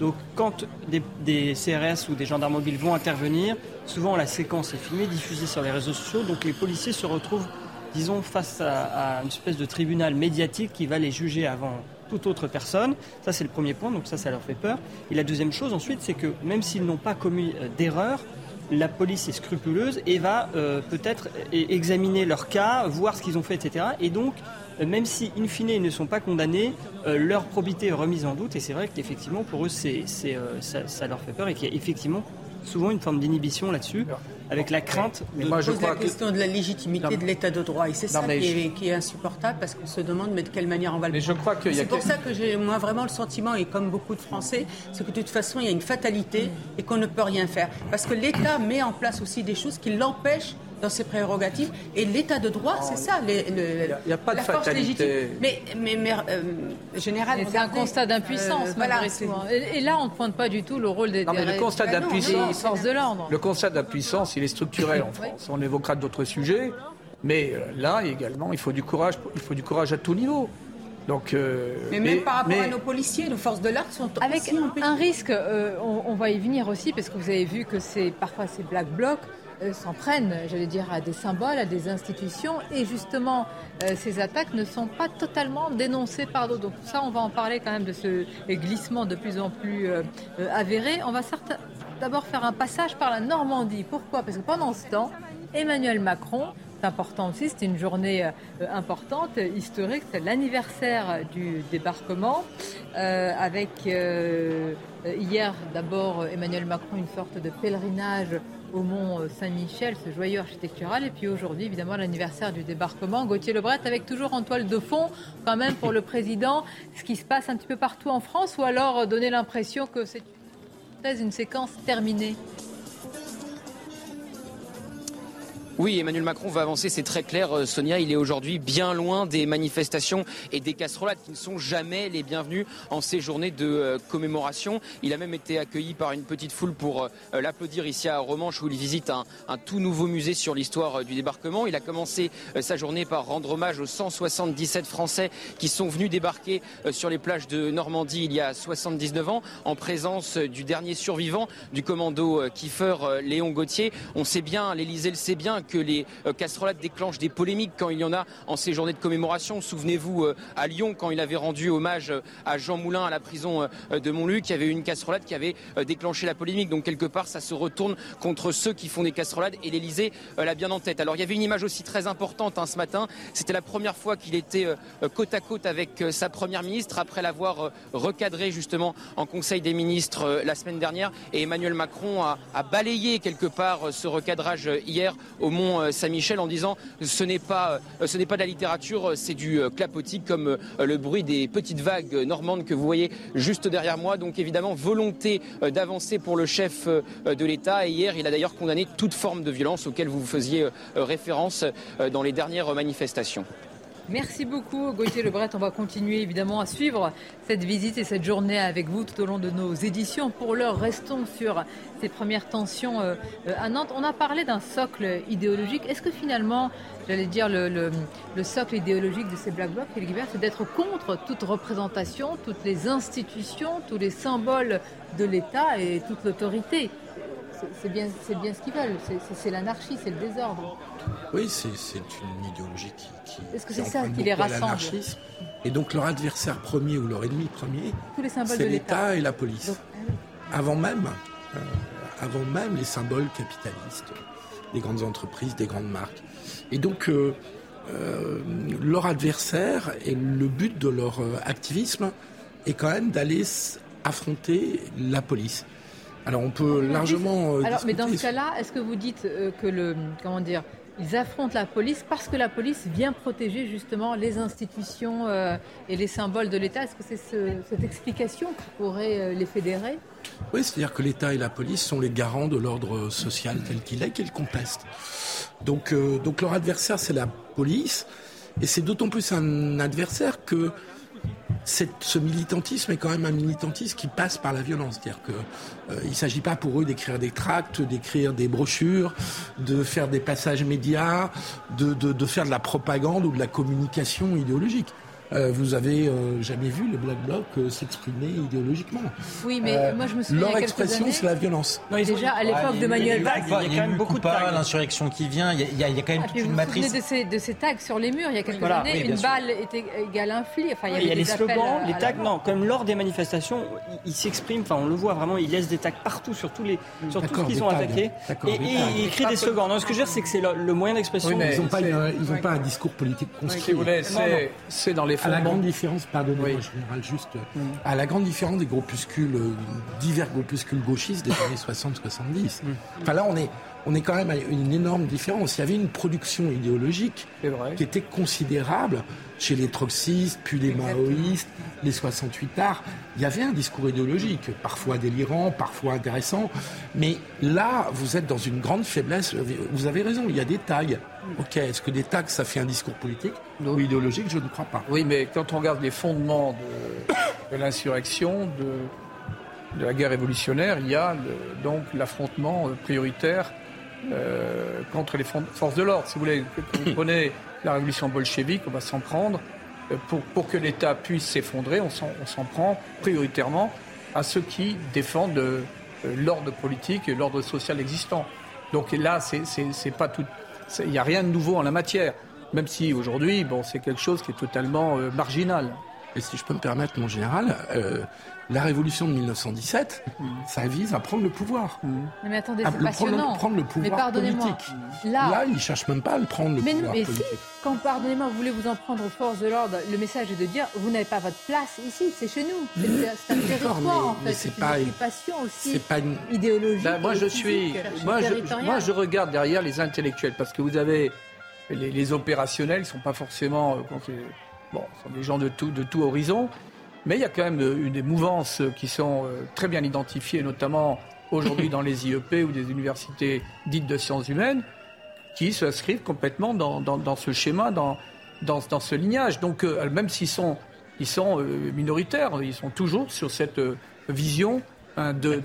Donc quand des, CRS ou des gendarmes mobiles vont intervenir, souvent la séquence est filmée, diffusée sur les réseaux sociaux, donc les policiers se retrouvent, disons, face à, une espèce de tribunal médiatique qui va les juger avant toute autre personne. Ça, c'est le premier point, donc ça, ça leur fait peur. Et la deuxième chose, ensuite, c'est que même s'ils n'ont pas commis euh, d'erreur, la police est scrupuleuse et va euh, peut-être examiner leur cas, voir ce qu'ils ont fait, etc. Et donc, même si, in fine, ils ne sont pas condamnés, euh, leur probité est remise en doute. Et c'est vrai qu'effectivement, pour eux, c'est, euh, ça, leur fait peur et qu'il y a effectivement souvent une forme d'inhibition là-dessus, avec la crainte. de... moi, je crois la question de la légitimité de l'état de droit. Et c'est ça qui, est, insupportable parce qu'on se demande mais de quelle manière on va le mais je crois qu'il C'est pour ça que j'ai, moi, vraiment le sentiment, et comme beaucoup de Français, c'est que de toute façon, il y a une fatalité et qu'on ne peut rien faire. Parce que l'État met en place aussi des choses qui l'empêchent dans ses prérogatives. Et l'état de droit, c'est ça. Il n'y a pas de fatalité. Mais, mais, mais euh, général. C'est un constat d'impuissance, euh, voilà, hein. Et, là, on ne pointe pas du tout le rôle des, non, mais le constat d'impuissance, forces de l'ordre. Le constat d'impuissance, il est structurel en France. On évoquera d'autres sujets. Mais euh, là également, il faut du courage, il faut du courage à tout niveau. Donc, mais même par rapport à nos policiers, nos forces de l'ordre sont avec un risque. on, on, va y venir aussi parce que vous avez vu que c'est parfois ces black blocs euh, s'en prennent, j'allais dire, à des symboles, à des institutions. Et justement, euh, ces attaques ne sont pas totalement dénoncées par d'autres. Donc ça, on va en parler quand même de ce glissement de plus en plus euh, avéré. On va d'abord faire un passage par la Normandie. Pourquoi? Parce que pendant ce temps, Emmanuel Macron c'est important aussi, c'est une journée importante, historique, c'est l'anniversaire du débarquement, avec hier d'abord Emmanuel Macron une sorte de pèlerinage au Mont Saint-Michel, ce joyeux architectural. Et puis aujourd'hui, évidemment, l'anniversaire du débarquement. Gauthier Lebret, avec toujours en toile de fond, quand même, pour le président, ce qui se passe un petit peu partout en France, ou alors donner l'impression que c'est une séquence terminée? Oui, Emmanuel Macron va avancer, c'est très clair. Euh, Sonia, il est aujourd'hui bien loin des manifestations et des casserolades qui ne sont jamais les bienvenus en ces journées de euh, commémoration. Il a même été accueilli par une petite foule pour euh, l'applaudir ici à Romanche où il visite un, tout nouveau musée sur l'histoire du débarquement. Il a commencé sa journée par rendre hommage aux 177 Français qui sont venus débarquer sur les plages de Normandie il y a 79 ans en présence du dernier survivant du commando Kiefer, Léon Gauthier. On sait bien, l'Elysée le sait bien, que les euh, casserolades déclenchent des polémiques quand il y en a en ces journées de commémoration. Souvenez-vous euh, à Lyon quand il avait rendu hommage euh, à Jean Moulin à la prison de Montluc, il y avait eu une casserolade qui avait déclenché la polémique. Donc quelque part, ça se retourne contre ceux qui font des casserolades et l'Elysée l'a bien en tête. Alors il y avait une image aussi très importante hein, ce matin. C'était la première fois qu'il était côte à côte avec sa première ministre après l'avoir recadré justement en Conseil des ministres la semaine dernière. Et Emmanuel Macron a, a balayé quelque part ce recadrage hier au euh, Saint-Michel en disant ce n'est pas, euh, de la littérature, c'est du euh, clapotis comme le bruit des petites vagues normandes que vous voyez juste derrière moi. Donc évidemment, volonté d'avancer pour le chef de l'État. Et hier, il a d'ailleurs condamné toute forme de violence auquel vous faisiez référence dans les dernières manifestations. Merci beaucoup Gauthier Lebret. On va continuer évidemment à suivre cette visite et cette journée avec vous tout au long de nos éditions. Pour l'heure, restons sur ces premières tensions euh, à Nantes. On a parlé d'un socle idéologique. Est-ce que finalement, j'allais dire, le, socle idéologique de ces Black Blocs, c'est d'être contre toute représentation, toutes les institutions, tous les symboles de l'État et toute l'autorité c'est bien, bien ce qu'ils veulent. C'est l'anarchie, c'est le désordre. Oui, c'est une idéologie qui. Est-ce que c'est ça qui les rassemble Et donc leur adversaire premier ou leur ennemi premier, c'est l'État et la police. Ah avant même, euh, avant même les symboles capitalistes, des grandes entreprises, des grandes marques. Et donc euh, euh, leur adversaire et le but de leur activisme est quand même d'aller affronter la police. Alors on peut largement. Euh, alors, mais dans ce cas-là, est-ce que vous dites euh, que le comment dire ils affrontent la police parce que la police vient protéger justement les institutions euh, et les symboles de l'État? Est-ce que c'est cette explication qui pourrait les fédérer? Oui, c'est-à-dire que l'État et la police sont les garants de l'ordre social tel qu'il est qu'ils contestent. Donc, donc leur adversaire, c'est la police. Et c'est d'autant plus un adversaire que ce militantisme est quand même un militantisme qui passe par la violence. C'est-à-dire qu'il euh, ne s'agit pas pour eux d'écrire des tracts, d'écrire des brochures, de faire des passages médias, de faire de la propagande ou de la communication idéologique. Euh, vous avez euh, jamais vu le Black Bloc euh, s'exprimer idéologiquement. Oui, mais moi je me souviens. Leur expression, c'est la violence. déjà à l'époque de Manuel Valls, il y a, quand même beaucoup de tags. l'insurrection qui vient, il y, a, quand même ah, toute une matrice. De ces, de ces tags sur les murs, il y a quelques années, une balle était égale un fli. Enfin, il y, a, les slogans, les tags. Non, comme lors des manifestations, il, s'exprime. Enfin, on le voit vraiment, il laisse des tags partout sur tous les, sur tout ce qu'ils ont attaqué. Et, il écrit des slogans. Non, ce que je veux dire, c'est que c'est le, moyen d'expression. Ils n'ont pas un discours politique construit. C'est dans les à la grande différence, pardonnez-moi, général, juste, mm. à la grande différence des groupuscules, euh, divers groupuscules gauchistes des années 60-70. Mm. Enfin là, on est, on est quand même à une énorme différence. Il y avait une production idéologique qui était considérable chez les troxistes, puis les maoïstes, les 68 arts. Il y avait un discours idéologique, parfois délirant, parfois intéressant. Mais là, vous êtes dans une grande faiblesse. Vous avez raison, il y a des tags. Ok, est-ce que des tags, ça fait un discours politique ou idéologique? Je ne crois pas. Oui, mais quand on regarde les fondements de, de l'insurrection, de, de, la guerre révolutionnaire, il y a donc l'affrontement prioritaire euh, contre les forces de l'ordre. Si vous voulez, quand vous prenez la révolution bolchevique, on va s'en prendre. Euh, pour, pour que l'État puisse s'effondrer, on s'en prend prioritairement à ceux qui défendent euh, l'ordre politique et l'ordre social existant. Donc là, c'est pas tout. Il n'y a rien de nouveau en la matière. Même si aujourd'hui, bon, c'est quelque chose qui est totalement euh, marginal. Et si je peux me permettre, mon général, euh, la révolution de 1917, ça vise à prendre le pouvoir. Mais attendez, À c'est le passionnant. prendre, prendre le mais pouvoir pardonnez-moi. politique. Là, Là, ils ne cherchent même pas à le prendre, le mais, non, pouvoir mais si, politique. quand pardonnez-moi, vous voulez vous en prendre aux forces de l'ordre, le message est de dire vous n'avez pas votre place ici, c'est chez nous. C'est c'est un territoire mais- en mais fait. c'est pas une aussi c'est pas une- idéologique. Ben, moi, et je suis. Moi je, moi, regarde derrière les intellectuels parce que vous avez les, les opérationnels, ils sont pas forcément. euh, bon, ce sont des gens de tout, de tout horizon, mais il y a quand même une des mouvances qui sont euh, très bien identifiées, notamment aujourd'hui dans les IEP ou des universités dites de sciences humaines, qui s'inscrivent complètement dans, dans, ce schéma, dans, dans, dans ce lignage. Donc, euh, même s'ils sont, ils sont euh, minoritaires, ils sont toujours sur cette vision hein, de.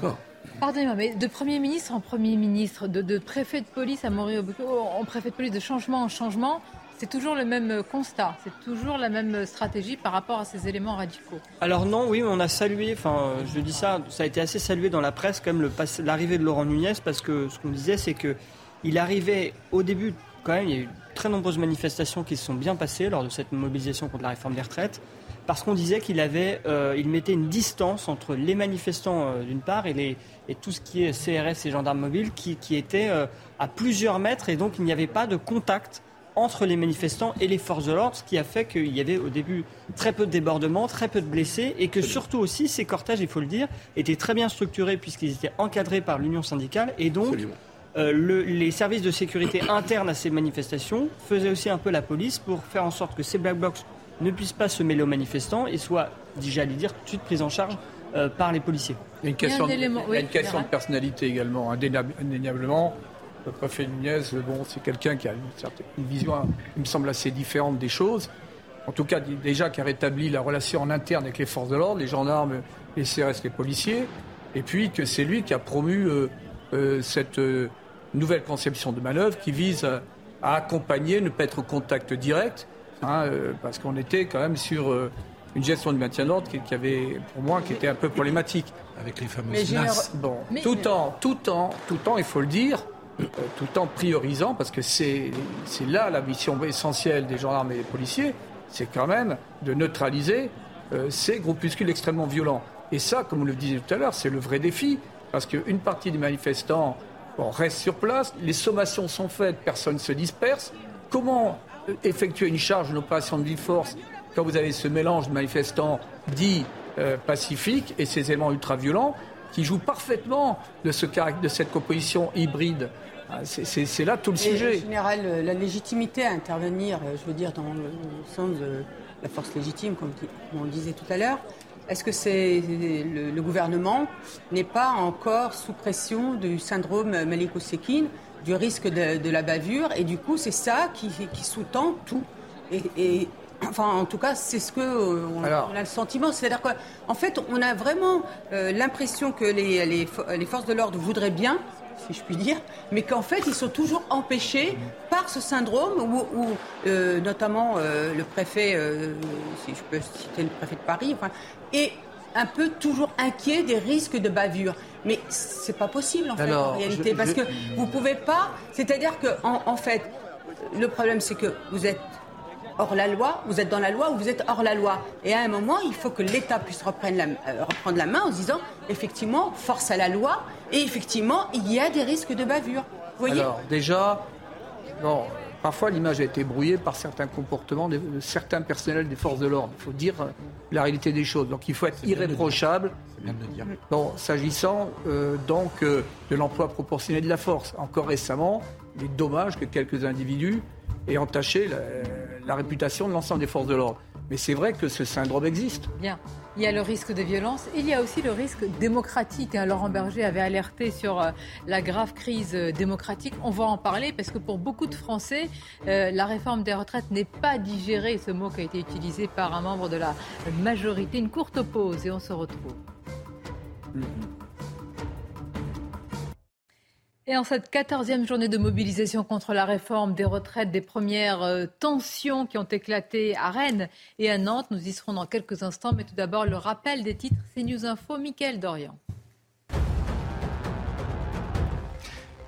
Pardonnez-moi, mais de Premier ministre en Premier ministre, de, préfet de police à Maurice en préfet de police, de changement en changement, c'est toujours le même euh, constat, c'est toujours la même stratégie par rapport à ces éléments radicaux. Alors non, oui, on a salué, enfin euh, je dis ça, ça a été assez salué dans la presse quand même l'arrivée de Laurent Nunez parce que ce qu'on disait c'est que il arrivait au début quand même, il y a eu très nombreuses manifestations qui se sont bien passées lors de cette mobilisation contre la réforme des retraites parce qu'on disait qu'il avait, euh, il mettait une distance entre les manifestants euh, d'une part et, tout ce qui est CRS et gendarmes mobiles qui, étaient euh, à plusieurs mètres et donc il n'y avait pas de contact entre les manifestants et les forces de l'ordre, ce qui a fait qu'il y avait au début très peu de débordements, très peu de blessés, et que surtout aussi ces cortèges, il faut le dire, étaient très bien structurés puisqu'ils étaient encadrés par l'union syndicale, et donc euh, le- les services de sécurité internes à ces manifestations faisaient aussi un peu la police pour faire en sorte que ces black blocs ne puissent pas se mêler aux manifestants et soient, j'allais dire, tout de suite pris en charge euh, par les policiers. Il y a une question, de, il y a une question de personnalité également, indéniable- indéniablement. Le préfet Nunez, bon, c'est quelqu'un qui a une, certaine, une vision, il me semble, assez différente des choses. En tout cas, déjà qui a rétabli la relation en interne avec les forces de l'ordre, les gendarmes, les CRS, les policiers. Et puis que c'est lui qui a promu euh, euh, cette euh, nouvelle conception de manœuvre qui vise à, à accompagner, ne pas être au contact direct, hein, euh, parce qu'on était quand même sur euh, une gestion du maintien de l'ordre qui, qui avait, pour moi, qui était un peu problématique. Avec les fameuses Mais NAS. Bon, Mais- tout en, tout en, tout en, il faut le dire, tout en priorisant, parce que c'est, là la mission essentielle des gendarmes et des policiers, c'est quand même de neutraliser euh, ces groupuscules extrêmement violents. Et ça, comme vous le disiez tout à l'heure, c'est le vrai défi, parce qu'une partie des manifestants reste sur place, les sommations sont faites, personne ne se disperse. Comment euh, effectuer une charge, une opération de vie-force, quand vous avez ce mélange de manifestants dits euh, pacifiques et ces éléments ultra-violents qui jouent parfaitement de, ce, de cette composition hybride Ah, c'est- là tout le Et, sujet. En général, euh, la légitimité à intervenir, euh, je veux dire, dans le sens de la force légitime, comme, on le disait tout à l'heure, est-ce que c'est le, le gouvernement n'est pas encore sous pression du syndrome Maliko Sekin, du risque de, de la bavure, et du coup, c'est ça qui, qui sous-tend tout. Et, et- enfin, en tout cas, c'est ce que euh, on, Alors. on a le sentiment. C'est-à-dire qu'en fait, on a vraiment euh, l'impression que les, les fo- les forces de l'ordre voudraient bien, si je puis dire, mais qu'en fait, ils sont toujours empêchés par ce syndrome où, où, euh, notamment le préfet, si je peux citer le préfet de Paris, enfin, est un peu toujours inquiet des risques de bavure. Mais c'est pas possible en fait Alors, en réalité, je- parce je- que vous pouvez pas. C'est-à-dire que en, en fait, le problème c'est que vous êtes hors la loi, vous êtes dans la loi ou vous êtes hors la loi. Et à un moment, il faut que l'État puisse reprendre la, euh, reprendre la main en se disant, effectivement, force à la loi, et effectivement, il y a des risques de bavure. Vous voyez Alors, déjà, bon, parfois l'image a été brouillée par certains comportements de, de certains personnels des forces de l'ordre. Il faut dire euh, la réalité des choses. Donc il faut être irréprochable. Bon, s'agissant euh, donc euh, de l'emploi proportionné de la force. Encore récemment, il est dommage que quelques individus aient entaché la, la réputation de l'ensemble des forces de l'ordre. Mais c'est vrai que ce syndrome existe. Bien. Il y a le risque de violence. Il y a aussi le risque démocratique. hein. Laurent Berger avait alerté sur euh, la grave crise euh, démocratique. On va en parler parce que pour beaucoup de Français, euh, la réforme des retraites n'est pas digérée. Ce mot qui a été utilisé par un membre de la majorité. Une courte pause et on se retrouve. Et en cette quatorzième journée de mobilisation contre la réforme des retraites, des premières euh, tensions qui ont éclaté à Rennes et à Nantes, nous y serons dans quelques instants. Mais tout d'abord, le rappel des titres, c'est News Info, Mickaël Dorian.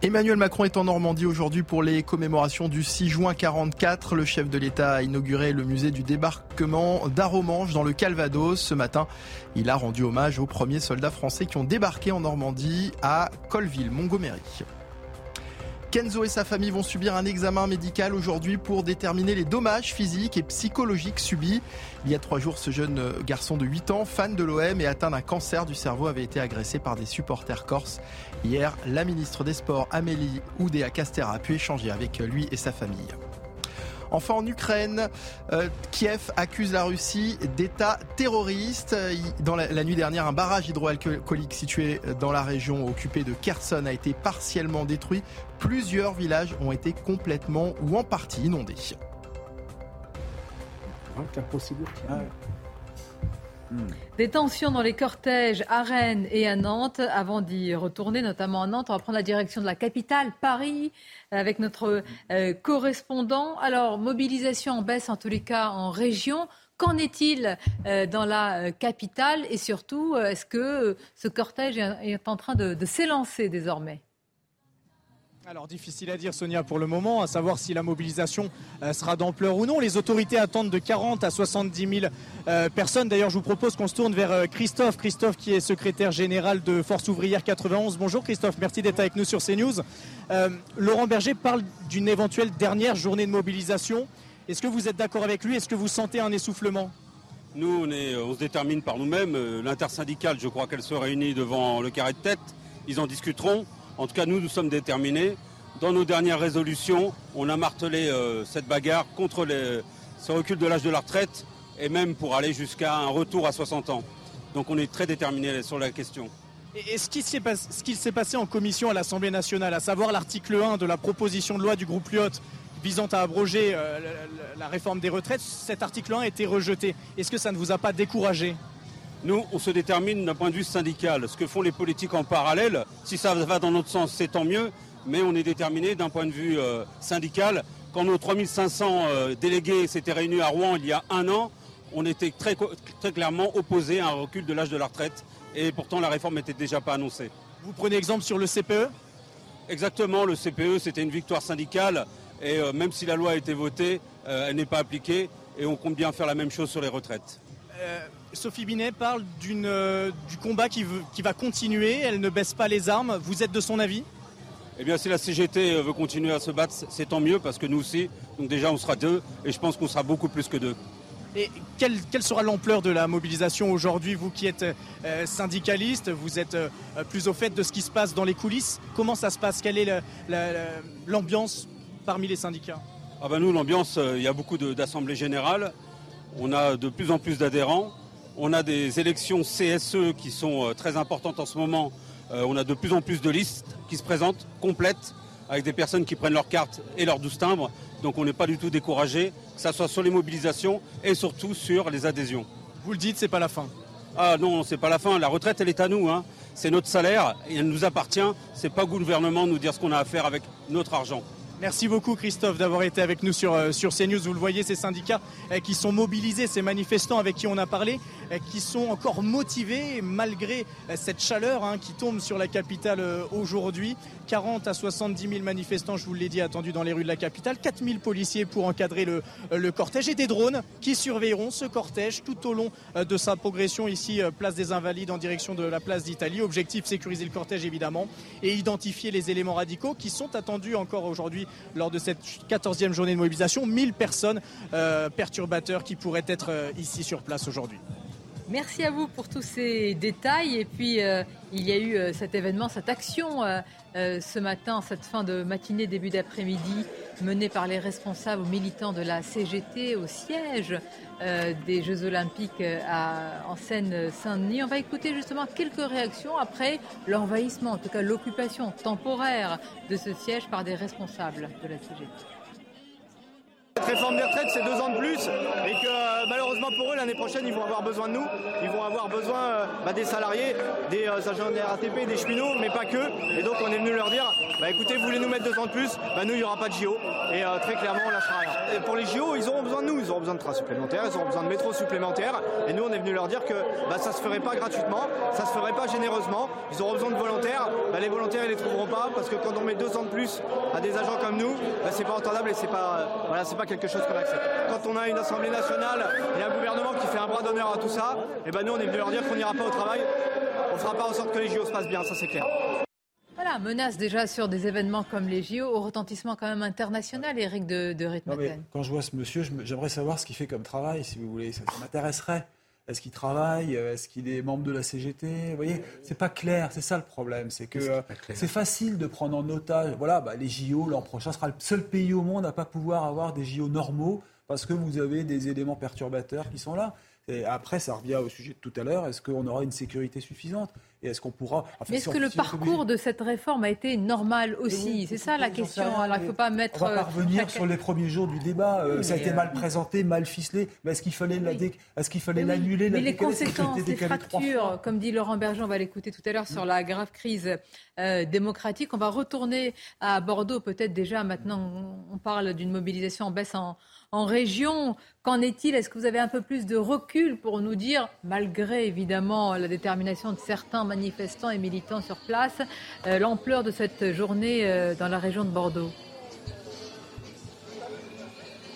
Emmanuel Macron est en Normandie aujourd'hui pour les commémorations du 6 juin 44. Le chef de l'État a inauguré le musée du débarquement d'Aromanche dans le Calvados. Ce matin, il a rendu hommage aux premiers soldats français qui ont débarqué en Normandie à Colville, Montgomery. Kenzo et sa famille vont subir un examen médical aujourd'hui pour déterminer les dommages physiques et psychologiques subis. Il y a trois jours, ce jeune garçon de 8 ans, fan de l'OM et atteint d'un cancer du cerveau, avait été agressé par des supporters corses. Hier, la ministre des Sports, Amélie Oudéa-Castéra, a pu échanger avec lui et sa famille. Enfin, en Ukraine, euh, Kiev accuse la Russie d'État terroriste. Dans la, nuit dernière, un barrage hydroalcoolique situé dans la région occupée de Kherson a été partiellement détruit. Plusieurs villages ont été complètement ou en partie inondés. Hmm. Des tensions dans les cortèges à Rennes et à Nantes. Avant d'y retourner, notamment à Nantes, on va prendre la direction de la capitale, Paris, avec notre euh, correspondant. Alors, mobilisation en baisse, en tous les cas, en région. Qu'en est-il euh, dans la euh, capitale? Et surtout, est-ce que ce cortège est en train de s'élancer désormais? Alors difficile à dire Sonia pour le moment, à savoir si la mobilisation euh, sera d'ampleur ou non. Les autorités attendent de 40 à 70 000 euh, personnes. D'ailleurs je vous propose qu'on se tourne vers euh, Christophe, Christophe qui est secrétaire général de Force ouvrière 91. Bonjour Christophe, merci d'être avec nous sur CNews. Laurent Berger parle d'une éventuelle dernière journée de mobilisation. Est-ce que vous êtes d'accord avec lui? Est-ce que vous sentez un essoufflement? Nous on, est, on se détermine par nous-mêmes. L'intersyndicale je crois qu'elle se réunit devant le carré de tête. Ils en discuteront. En tout cas, nous, nous sommes déterminés. Dans nos dernières résolutions, on a martelé euh, cette bagarre contre ce recul de l'âge de la retraite et même pour aller jusqu'à un retour à 60 ans. Donc on est très déterminés sur la question. Et ce qui s'est passé en commission à l'Assemblée nationale, à savoir l'article 1 de la proposition de loi du groupe Lyot visant à abroger euh, la réforme des retraites, cet article 1 a été rejeté. Est-ce que ça ne vous a pas découragé? Nous, on se détermine d'un point de vue syndical. Ce que font les politiques en parallèle, si ça va dans notre sens, c'est tant mieux, mais on est déterminé d'un point de vue euh, syndical. Quand nos 3500 euh, délégués s'étaient réunis à Rouen il y a un an, on était très, très clairement opposés à un recul de l'âge de la retraite, et pourtant la réforme n'était déjà pas annoncée. Vous prenez exemple sur le CPE Exactement, le CPE, c'était une victoire syndicale, et euh, même si la loi a été votée, elle n'est pas appliquée, et on compte bien faire la même chose sur les retraites. Sophie Binet parle euh, du combat qui, va continuer, elle ne baisse pas les armes. Vous êtes de son avis? Eh bien, si la CGT euh, veut continuer à se battre, c'est tant mieux parce que nous aussi, donc déjà, on sera deux et je pense qu'on sera beaucoup plus que deux. Et quelle, sera l'ampleur de la mobilisation aujourd'hui Vous qui êtes euh, syndicaliste, vous êtes plus au fait de ce qui se passe dans les coulisses. Comment ça se passe? Quelle est l'ambiance parmi les syndicats? Ah ben Nous, l'ambiance, il y a beaucoup d'assemblées générales. On a de plus en plus d'adhérents. On a des élections CSE qui sont euh, très importantes en ce moment. Euh, on a de plus en plus de listes qui se présentent complètes avec des personnes qui prennent leurs cartes et leurs 12 timbres. Donc on n'est pas du tout découragé, que ce soit sur les mobilisations et surtout sur les adhésions. Vous le dites, c'est pas la fin. Ah non, c'est pas la fin. La retraite, elle est à nous. Hein. C'est notre salaire et elle nous appartient. C'est pas au gouvernement de nous dire ce qu'on a à faire avec notre argent. Merci beaucoup Christophe d'avoir été avec nous sur, euh, sur CNews. Vous le voyez, ces syndicats euh, qui sont mobilisés, ces manifestants avec qui on a parlé, euh, qui sont encore motivés malgré cette chaleur hein, qui tombe sur la capitale aujourd'hui. 40 à 70 000 manifestants, je vous l'ai dit, attendus dans les rues de la capitale. 4 000 policiers pour encadrer le, le, cortège et des drones qui surveilleront ce cortège tout au long de sa progression ici, place des Invalides en direction de la place d'Italie. Objectif, sécuriser le cortège évidemment et identifier les éléments radicaux qui sont attendus encore aujourd'hui lors de cette 14e journée de mobilisation. 1000 personnes euh, perturbateurs qui pourraient être euh, ici sur place aujourd'hui. Merci à vous pour tous ces détails. Et puis, euh, il y a eu cet événement, cette action ce matin, cette fin de matinée, début d'après-midi, menée par les responsables ou militants de la CGT au siège des Jeux Olympiques en Seine-Saint-Denis. On va écouter justement quelques réactions après l'envahissement, en tout cas l'occupation temporaire de ce siège par des responsables de la CGT. Cette réforme des retraites, c'est deux ans de plus, et que euh, malheureusement pour eux, l'année prochaine, ils vont avoir besoin de nous. Ils vont avoir besoin euh, bah, des salariés, des euh, agents des RATP, des cheminots, mais pas que. Et donc on est venu leur dire, bah écoutez, vous voulez nous mettre deux ans de plus, bah nous, il n'y aura pas de JO. Et très clairement, on lâchera rien. Pour les JO, ils auront besoin de nous, ils auront besoin de trains supplémentaires, ils auront besoin de métros supplémentaires. Et nous, on est venu leur dire que bah, ça se ferait pas gratuitement, ça se ferait pas généreusement. Ils auront besoin de volontaires. Bah, les volontaires, ils les trouveront pas parce que quand on met deux ans de plus à des agents comme nous, c'est pas entendable et c'est pas, voilà, c'est pas quelque chose qu'on accepte. Quand on a une Assemblée nationale et un gouvernement qui fait un bras d'honneur à tout ça, et ben nous, on est venu leur dire qu'on n'ira pas au travail. On fera pas en sorte que les JO se passent bien, ça c'est clair. Voilà, menace déjà sur des événements comme les JO, au retentissement quand même international, Eric de, de Quand je vois ce monsieur, j'aimerais savoir ce qu'il fait comme travail, si vous voulez. Ça, m'intéresserait. Est-ce qu'il travaille? Est-ce qu'il est membre de la CGT Vous voyez, c'est pas clair. C'est ça le problème. C'est que euh, c'est facile de prendre en otage. Voilà, bah, les JO l'an prochain sera le seul pays au monde à pas pouvoir avoir des JO normaux parce que vous avez des éléments perturbateurs qui sont là. Et après, ça revient au sujet de tout à l'heure. Est-ce qu'on aura une sécurité suffisante? Et est-ce qu'on pourra. Mais est-ce que le parcours de cette réforme a été normal aussi C'est ça la question. Alors, il ne faut pas mettre. On va pas euh, revenir sur les premiers jours du débat. Ça a été mal présenté, mal ficelé. Mais est-ce qu'il fallait est-ce qu'il fallait l'annuler Mais les conséquences, les fractures, comme dit Laurent Berger, on va l'écouter tout à l'heure sur la grave crise euh, démocratique. On va retourner à Bordeaux, peut-être déjà. Maintenant, on parle d'une mobilisation en baisse en en région. Qu'en est-il? Est-ce que vous avez un peu plus de recul pour nous dire, malgré évidemment la détermination de certains manifestants et militants sur place, euh, l'ampleur de cette journée euh, dans la région de Bordeaux?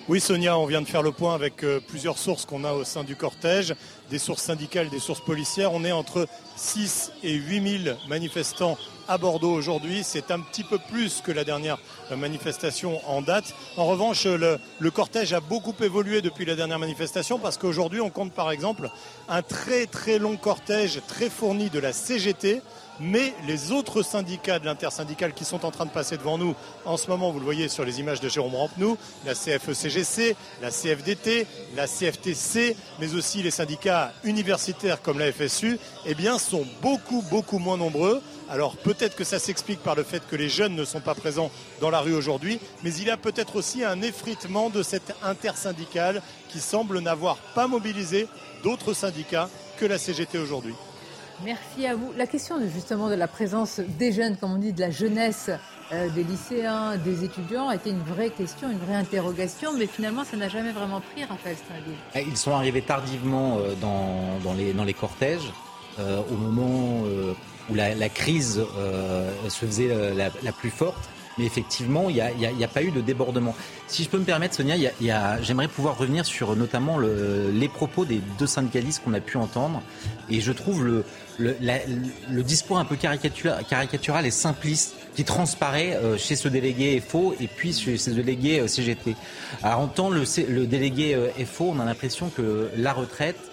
Oui, Sonia, on vient de faire le point avec euh, plusieurs sources qu'on a au sein du cortège, des sources syndicales, des sources policières. On est entre 6 et 8 000 manifestants à Bordeaux aujourd'hui. C'est un petit peu plus que la dernière manifestation en date. En revanche, le, cortège a beaucoup évolué depuis la dernière manifestation parce qu'aujourd'hui, on compte par exemple un très très long cortège très fourni de la CGT mais les autres syndicats de l'intersyndicale qui sont en train de passer devant nous en ce moment, vous le voyez sur les images de Jérôme Rampenou, la CFE-CGC, la CFDT, la CFTC, mais aussi les syndicats universitaires comme la FSU, eh bien, sont beaucoup, beaucoup moins nombreux. Alors peut-être que ça s'explique par le fait que les jeunes ne sont pas présents dans la rue aujourd'hui, mais il y a peut-être aussi un effritement de cette intersyndicale qui semble n'avoir pas mobilisé d'autres syndicats que la CGT aujourd'hui. Merci à vous. La question justement de la présence des jeunes, comme on dit, de la jeunesse, euh, des lycéens, des étudiants, a été une vraie question, une vraie interrogation, mais finalement, ça n'a jamais vraiment pris, Raphaël Stradil. Eh, ils sont arrivés tardivement euh, dans, les, dans les cortèges, euh, au moment où la, crise se faisait la, plus forte. Mais effectivement, il n'y a, pas eu de débordement. Si je peux me permettre, Sonia, j'aimerais pouvoir revenir sur notamment les propos des deux syndicalistes qu'on a pu entendre. Et je trouve le, le, discours un peu caricatural, et simpliste qui transparaît euh, chez ce délégué FO et puis chez ce délégué euh, CGT. Alors, entendre le, le délégué euh, FO, on a l'impression que la retraite,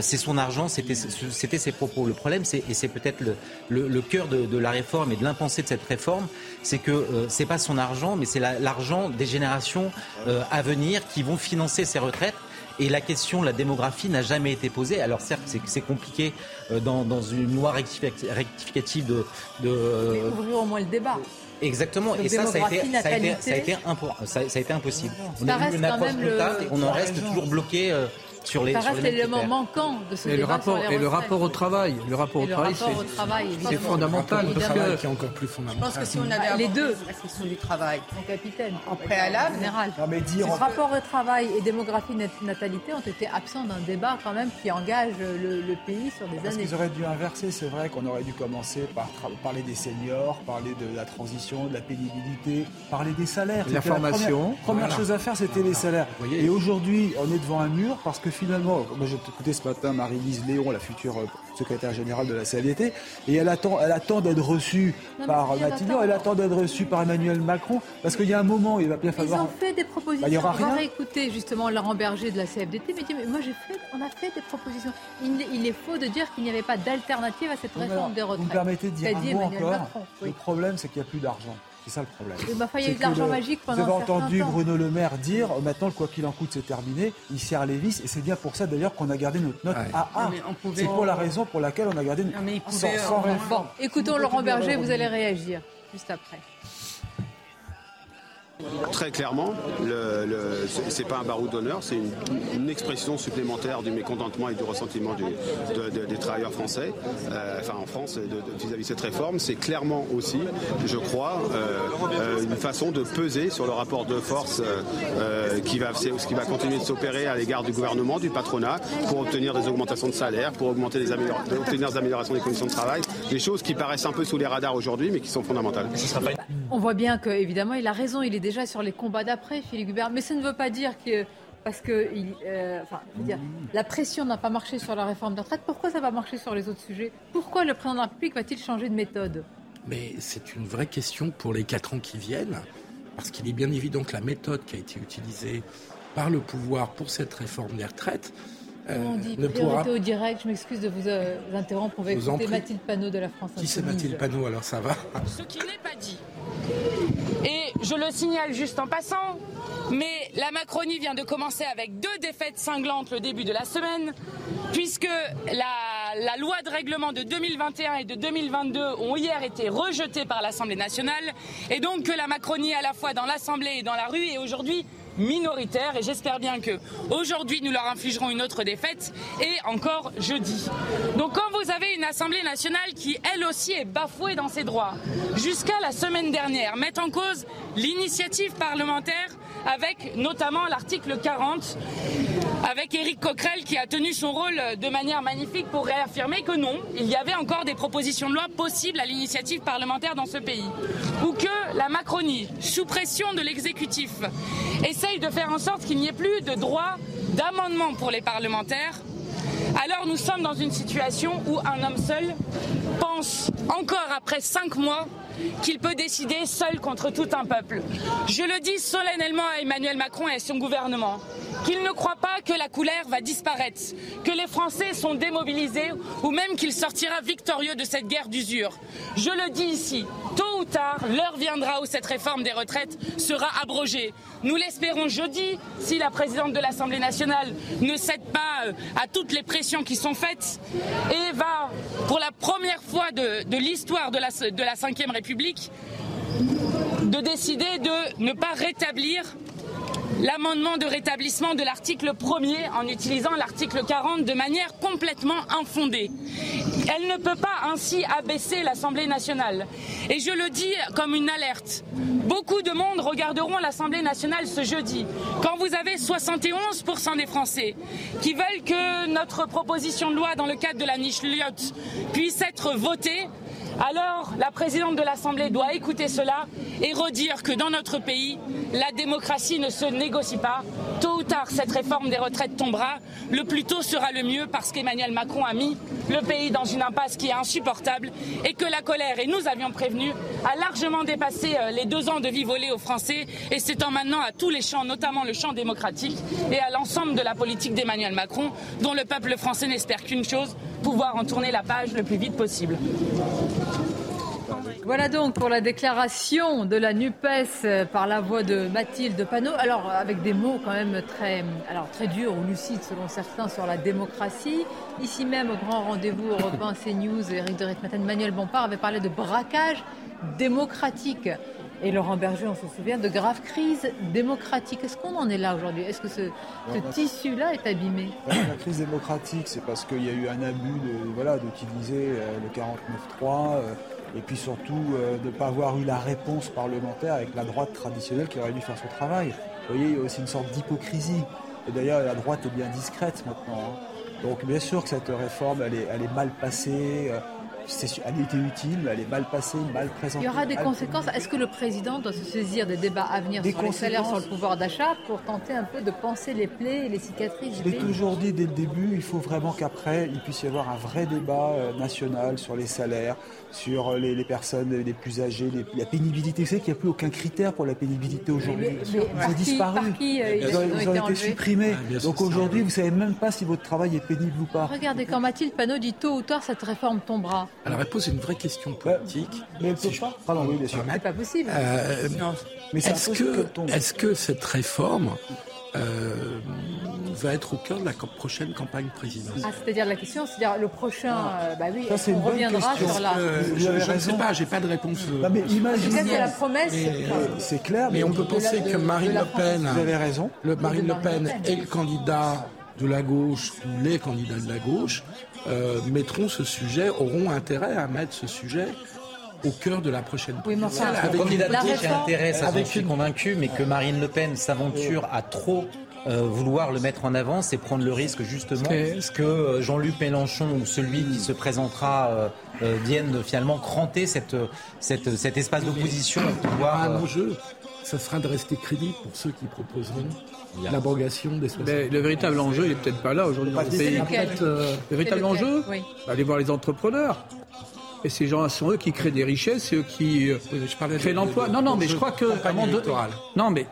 c'est son argent, c'était ses propos. Le problème, c'est et c'est peut-être le, le, cœur de, de, la réforme et de l'impensé de cette réforme, c'est que euh, c'est pas son argent, mais c'est l'argent des générations à venir qui vont financer ces retraites. Et la question, la démographie n'a jamais été posée. Alors certes, c'est compliqué euh, dans, dans, une loi rectificative de... de euh, ouvrir au moins le débat. Exactement, et ça, ça a, été, ça, a été, ça, a été ça, a été impossible. On a eu une approche brutale et on en reste toujours bloqué euh, sur les, ça reste l'élément manquant de ce et débat le rapport et le rapport au travail le rapport au travail c'est fondamental parce que c'est encore plus fondamental. Je pense que si on avait les deux. la question du travail mon capitaine. en préalable général. Mais dire rapport au travail et démographie natalité ont été absents d'un débat quand même qui engage le, pays sur des parce années. qu'ils auraient dû inverser c'est vrai qu'on aurait dû commencer par parler des seniors parler de la transition de la pénibilité parler des salaires. La formation. première, chose à faire c'était les salaires. Et aujourd'hui on est devant un mur parce que finalement j'ai écouté ce matin Marie-Lise Léon, la future euh, secrétaire générale de la CFDT, et elle attend, elle attend d'être reçue par Matignon, elle attend d'être reçue par Emmanuel Macron, parce qu'il y a un moment, il va bien falloir. Ils ont fait des propositions. Bah, il y aura rien. écouter justement Laurent Berger de la CFDT, mais dit, mais moi j'ai fait, on a fait des propositions. Il, est faux de dire qu'il n'y avait pas d'alternative à cette réforme des retraites. Vous me permettez de dire un mot encore. Le problème, c'est qu'il n'y a plus d'argent. C'est ça le problème. Bah, il y a eu de l'argent magique pendant Vous avez entendu Bruno Le Maire dire euh, maintenant le quoi qu'il en coûte c'est terminé, il serre les vis et c'est bien pour ça d'ailleurs qu'on a gardé notre note AA. C'est pour la raison pour laquelle on a gardé notre note sans, Bon, écoutons Laurent Berger, vous allez réagir juste après. Très clairement, le, le, c'est pas un barreau d'honneur, c'est une, expression supplémentaire du mécontentement et du ressentiment des travailleurs français, euh, enfin en France, vis-à-vis de, cette réforme. C'est clairement aussi, je crois, euh, une façon de peser sur le rapport de force euh, qui, va, qui va continuer de s'opérer à l'égard du gouvernement, du patronat, pour obtenir des augmentations de salaire, pour augmenter obtenir des améliorations des conditions de travail, des choses qui paraissent un peu sous les radars aujourd'hui, mais qui sont fondamentales. On voit bien qu'évidemment, il a raison, il est déjà sur les combats d'après, Philippe Hubert, mais ça ne veut pas dire que parce que euh, la pression n'a pas marché sur la réforme de retraite, pourquoi ça va marcher sur les autres sujets? Pourquoi le président de la République va-t-il changer de méthode? Mais c'est une vraie question pour les quatre ans qui viennent, parce qu'il est bien évident que la méthode qui a été utilisée par le pouvoir pour cette réforme des retraites on dit ne pourra... au direct, je m'excuse de vous, euh, interrompre, on va vous écouter Mathilde Panot de la France Qui c'est Mathilde Panot alors ça va Ce qui n'est pas dit. Et je le signale juste en passant, mais la Macronie vient de commencer avec deux défaites cinglantes le début de la semaine, puisque la, la loi de règlement de 2021 et de 2022 ont hier été rejetées par l'Assemblée nationale, et donc que la Macronie à la fois dans l'Assemblée et dans la rue est aujourd'hui minoritaire et j'espère bien que aujourd'hui nous leur infligerons une autre défaite et encore jeudi. Donc quand vous avez une Assemblée nationale qui elle aussi est bafouée dans ses droits, jusqu'à la semaine dernière, met en cause l'initiative parlementaire avec notamment l'article 40, avec Éric Coquerel qui a tenu son rôle de manière magnifique pour réaffirmer que non, il y avait encore des propositions de loi possibles à l'initiative parlementaire dans ce pays. Ou que la Macronie, sous pression de l'exécutif, essaye de faire en sorte qu'il n'y ait plus de droit d'amendement pour les parlementaires alors nous sommes dans une situation où un homme seul pense encore après cinq mois qu'il peut décider seul contre tout un peuple. Je le dis solennellement à Emmanuel Macron et à son gouvernement qu'il ne croit pas que la couleur va disparaître, que les Français sont démobilisés ou même qu'il sortira victorieux de cette guerre d'usure. Je le dis ici, tôt ou tard, l'heure viendra où cette réforme des retraites sera abrogée. Nous l'espérons jeudi, si la présidente de l'Assemblée nationale ne cède pas euh, à toutes les pressions qui sont faites et va, pour la première fois de, l'histoire de la, de la Ve République, de décider de ne pas rétablir l'amendement de rétablissement de l'article 1er en utilisant l'article 40 de manière complètement infondée. Elle ne peut pas ainsi abaisser l'Assemblée nationale. Et je le dis comme une alerte. Beaucoup de monde regarderont l'Assemblée nationale ce jeudi, quand vous avez 71% des Français qui veulent que notre proposition de loi dans le cadre de la niche Lyotte puisse être votée alors, la présidente de l'Assemblée doit écouter cela et redire que dans notre pays, la démocratie ne se négocie pas. Tôt ou tard, cette réforme des retraites tombera. Le plus tôt sera le mieux parce qu'Emmanuel Macron a mis le pays dans une impasse qui est insupportable et que la colère, et nous avions prévenu, a largement dépassé euh, les deux ans de vie volée aux Français et s'étend maintenant à tous les champs, notamment le champ démocratique et à l'ensemble de la politique d'Emmanuel Macron, dont le peuple français n'espère qu'une chose, pouvoir en tourner la page le plus vite possible. Voilà donc pour la déclaration de la NUPES par la voix de Mathilde Panot. Alors, avec des mots quand même très, alors, très durs ou lucides selon certains sur la démocratie. Ici même, au grand rendez-vous européen CNews, Eric de Ritmaten, Manuel Bompard avait parlé de braquage démocratique. Et Laurent Berger, on se souvient, de graves crises démocratiques. Est-ce qu'on en est là aujourd'hui? Est-ce que ce, ce tissu-là est abîmé? La crise démocratique, c'est parce qu'il y a eu un abus de, voilà, d'utiliser euh, le 49.3 euh, et puis surtout euh, de ne pas avoir eu la réponse parlementaire avec la droite traditionnelle qui aurait dû faire son travail. Vous voyez, il y a aussi une sorte d'hypocrisie. Et d'ailleurs, la droite est bien discrète maintenant. Hein. Donc bien sûr que cette réforme, elle est, elle est mal passée elle était utile, mais elle est mal passée, mal présentée. Il y aura des conséquences. Est-ce que le président doit se saisir des débats à venir sur les salaires, sur le pouvoir d'achat, pour tenter un peu de penser les plaies et les cicatrices Je l'ai toujours dit dès le début, il faut vraiment qu'après, il puisse y avoir un vrai débat euh, national sur les salaires, sur les, personnes les plus âgées, la pénibilité. Vous savez qu'il n'y a plus aucun critère pour la pénibilité aujourd'hui. Ils ont disparu. Qui, euh, ils, ont, été, supprimés. Ah, Donc aujourd'hui, vous ne savez même pas si votre travail est pénible ou pas. Regardez, quand Mathilde Panot dit tôt ou tard, cette réforme tombera. Alors elle pose une vraie question politique. mais elle ne peut pas. Pardon, oui, bien sûr. C'est pas possible. Euh, est-ce que, est que cette réforme euh, va être au cœur de la prochaine campagne présidentielle. Ah, c'est-à-dire la question, c'est-à-dire le prochain, euh, bah oui, Ça, on une bonne reviendra question. sur la. Euh, je ne sais pas, j'ai pas de réponse. Non, mais imaginez. c'est la promesse. Mais, Euh, C'est clair, Mais on peut penser que Marine Le Pen, Vous avez raison. le Marine Le Pen et le candidat de la gauche, ou les candidats de la gauche, euh, mettront ce sujet, auront intérêt à mettre ce sujet au cœur de la prochaine Oui, mais enfin, avec candidat une de La gauche a réforme- intérêt, ça j'en Avec suis une- convaincu, mais que Marine Le Pen s'aventure à trop euh, vouloir le mettre en avant, c'est prendre le risque justement que euh, Jean-Luc Mélenchon ou celui qui se présentera euh, euh, vienne finalement cranter cette, cette, cet espace d'opposition pour pouvoir... un enjeu, ça sera de rester crédible pour ceux qui proposeront l'abrogation des 60 Mais le véritable enjeu, il n'est peut-être pas là aujourd'hui dans le pays. le véritable enjeu, Oui. allez voir les entrepreneurs. Et ces gens sont eux qui créent des richesses, c'est eux qui euh, je parlais de- créent l'emploi. de- Non, non, de- mais je de crois que. électorale. Non, mais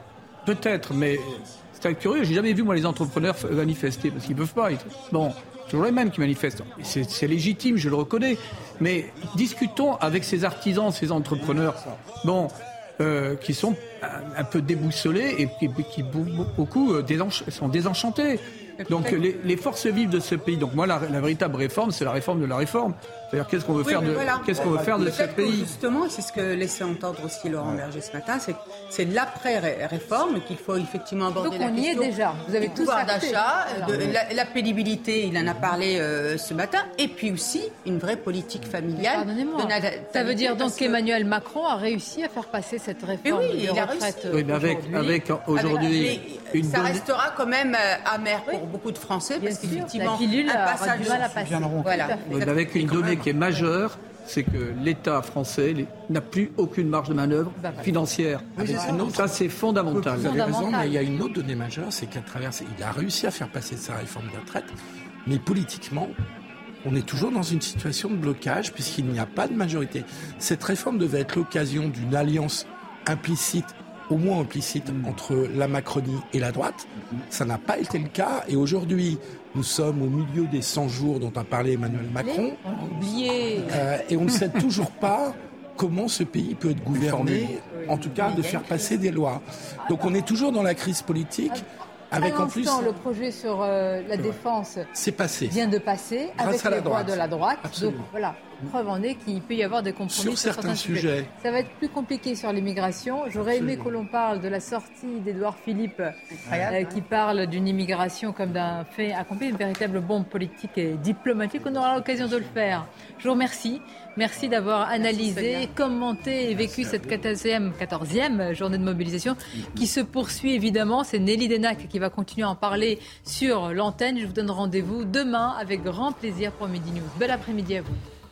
peut-être, mais c'est curieux. J'ai jamais vu moi les entrepreneurs manifester parce qu'ils peuvent pas. Ils- Bon, toujours les mêmes qui manifestent. C'est c'est légitime, je le reconnais. Mais discutons avec ces artisans, ces entrepreneurs. Bon. euh, qui sont un, un peu déboussolés et qui, qui be- beaucoup euh, désench- sont désenchantés. Donc les, les forces vives de ce pays. Donc moi la, la véritable réforme, c'est la réforme de la réforme. C'est-à-dire qu'est-ce qu'on veut Oui, faire de voilà. qu'est-ce qu'on veut faire de ce pays. Justement, c'est ce que laissait entendre aussi Laurent Berger ce matin, c'est c'est l'après-réforme qu'il faut effectivement aborder Donc la on y est question déjà. Vous avez pouvoir acté. d'achat, de la, la pénibilité, il en a parlé euh, ce matin, et puis aussi une vraie politique familiale. De Ça veut dire donc qu'Emmanuel Macron a réussi à faire passer cette réforme oui, il a retraites réussi. Oui, mais avec aujourd'hui. avec aujourd'hui Mais une ça donnée- restera quand même euh, amer pour beaucoup de Français Bien parce sûr, qu'effectivement, la pilule un passage du mal à passer. Voilà. Avec une donnée qui est majeure, c'est que l'État français n'a plus aucune marge de manœuvre Bah, financière. Oui, ça. ça, c'est fondamental. Vous avez raison, mais il y a une autre donnée majeure, c'est qu'à travers, il a réussi à faire passer sa réforme des retraites, mais politiquement, on est toujours dans une situation de blocage puisqu'il n'y a pas de majorité. Cette réforme devait être l'occasion d'une alliance implicite, au moins implicite, entre la Macronie et la droite. Ça n'a pas été le cas et aujourd'hui, nous sommes au milieu des 100 jours dont a parlé Emmanuel Macron. Euh, et on ne sait toujours pas comment ce pays peut être gouverné, en tout cas de faire passer des lois. Donc on est toujours dans la crise politique, avec à en plus... le projet sur euh, la défense C'est passé. vient de passer Grâce avec à la les voix droite. de la droite. Absolument. Donc voilà, preuve en est qu'il peut y avoir des compromis Sur certains sujets. Ça va être plus compliqué sur l'immigration. J'aurais aimé que l'on parle de la sortie d'Édouard Philippe, euh, qui parle d'une immigration comme d'un fait accompli, une véritable bombe politique et diplomatique. On aura l'occasion de le faire. Je vous remercie. Merci d'avoir analysé, commenté et vécu cette 14e, 14e journée de mobilisation qui se poursuit évidemment. C'est Nelly Denac qui va continuer à en parler sur l'antenne. Je vous donne rendez-vous demain avec grand plaisir pour Midi News. Bel après-midi à vous.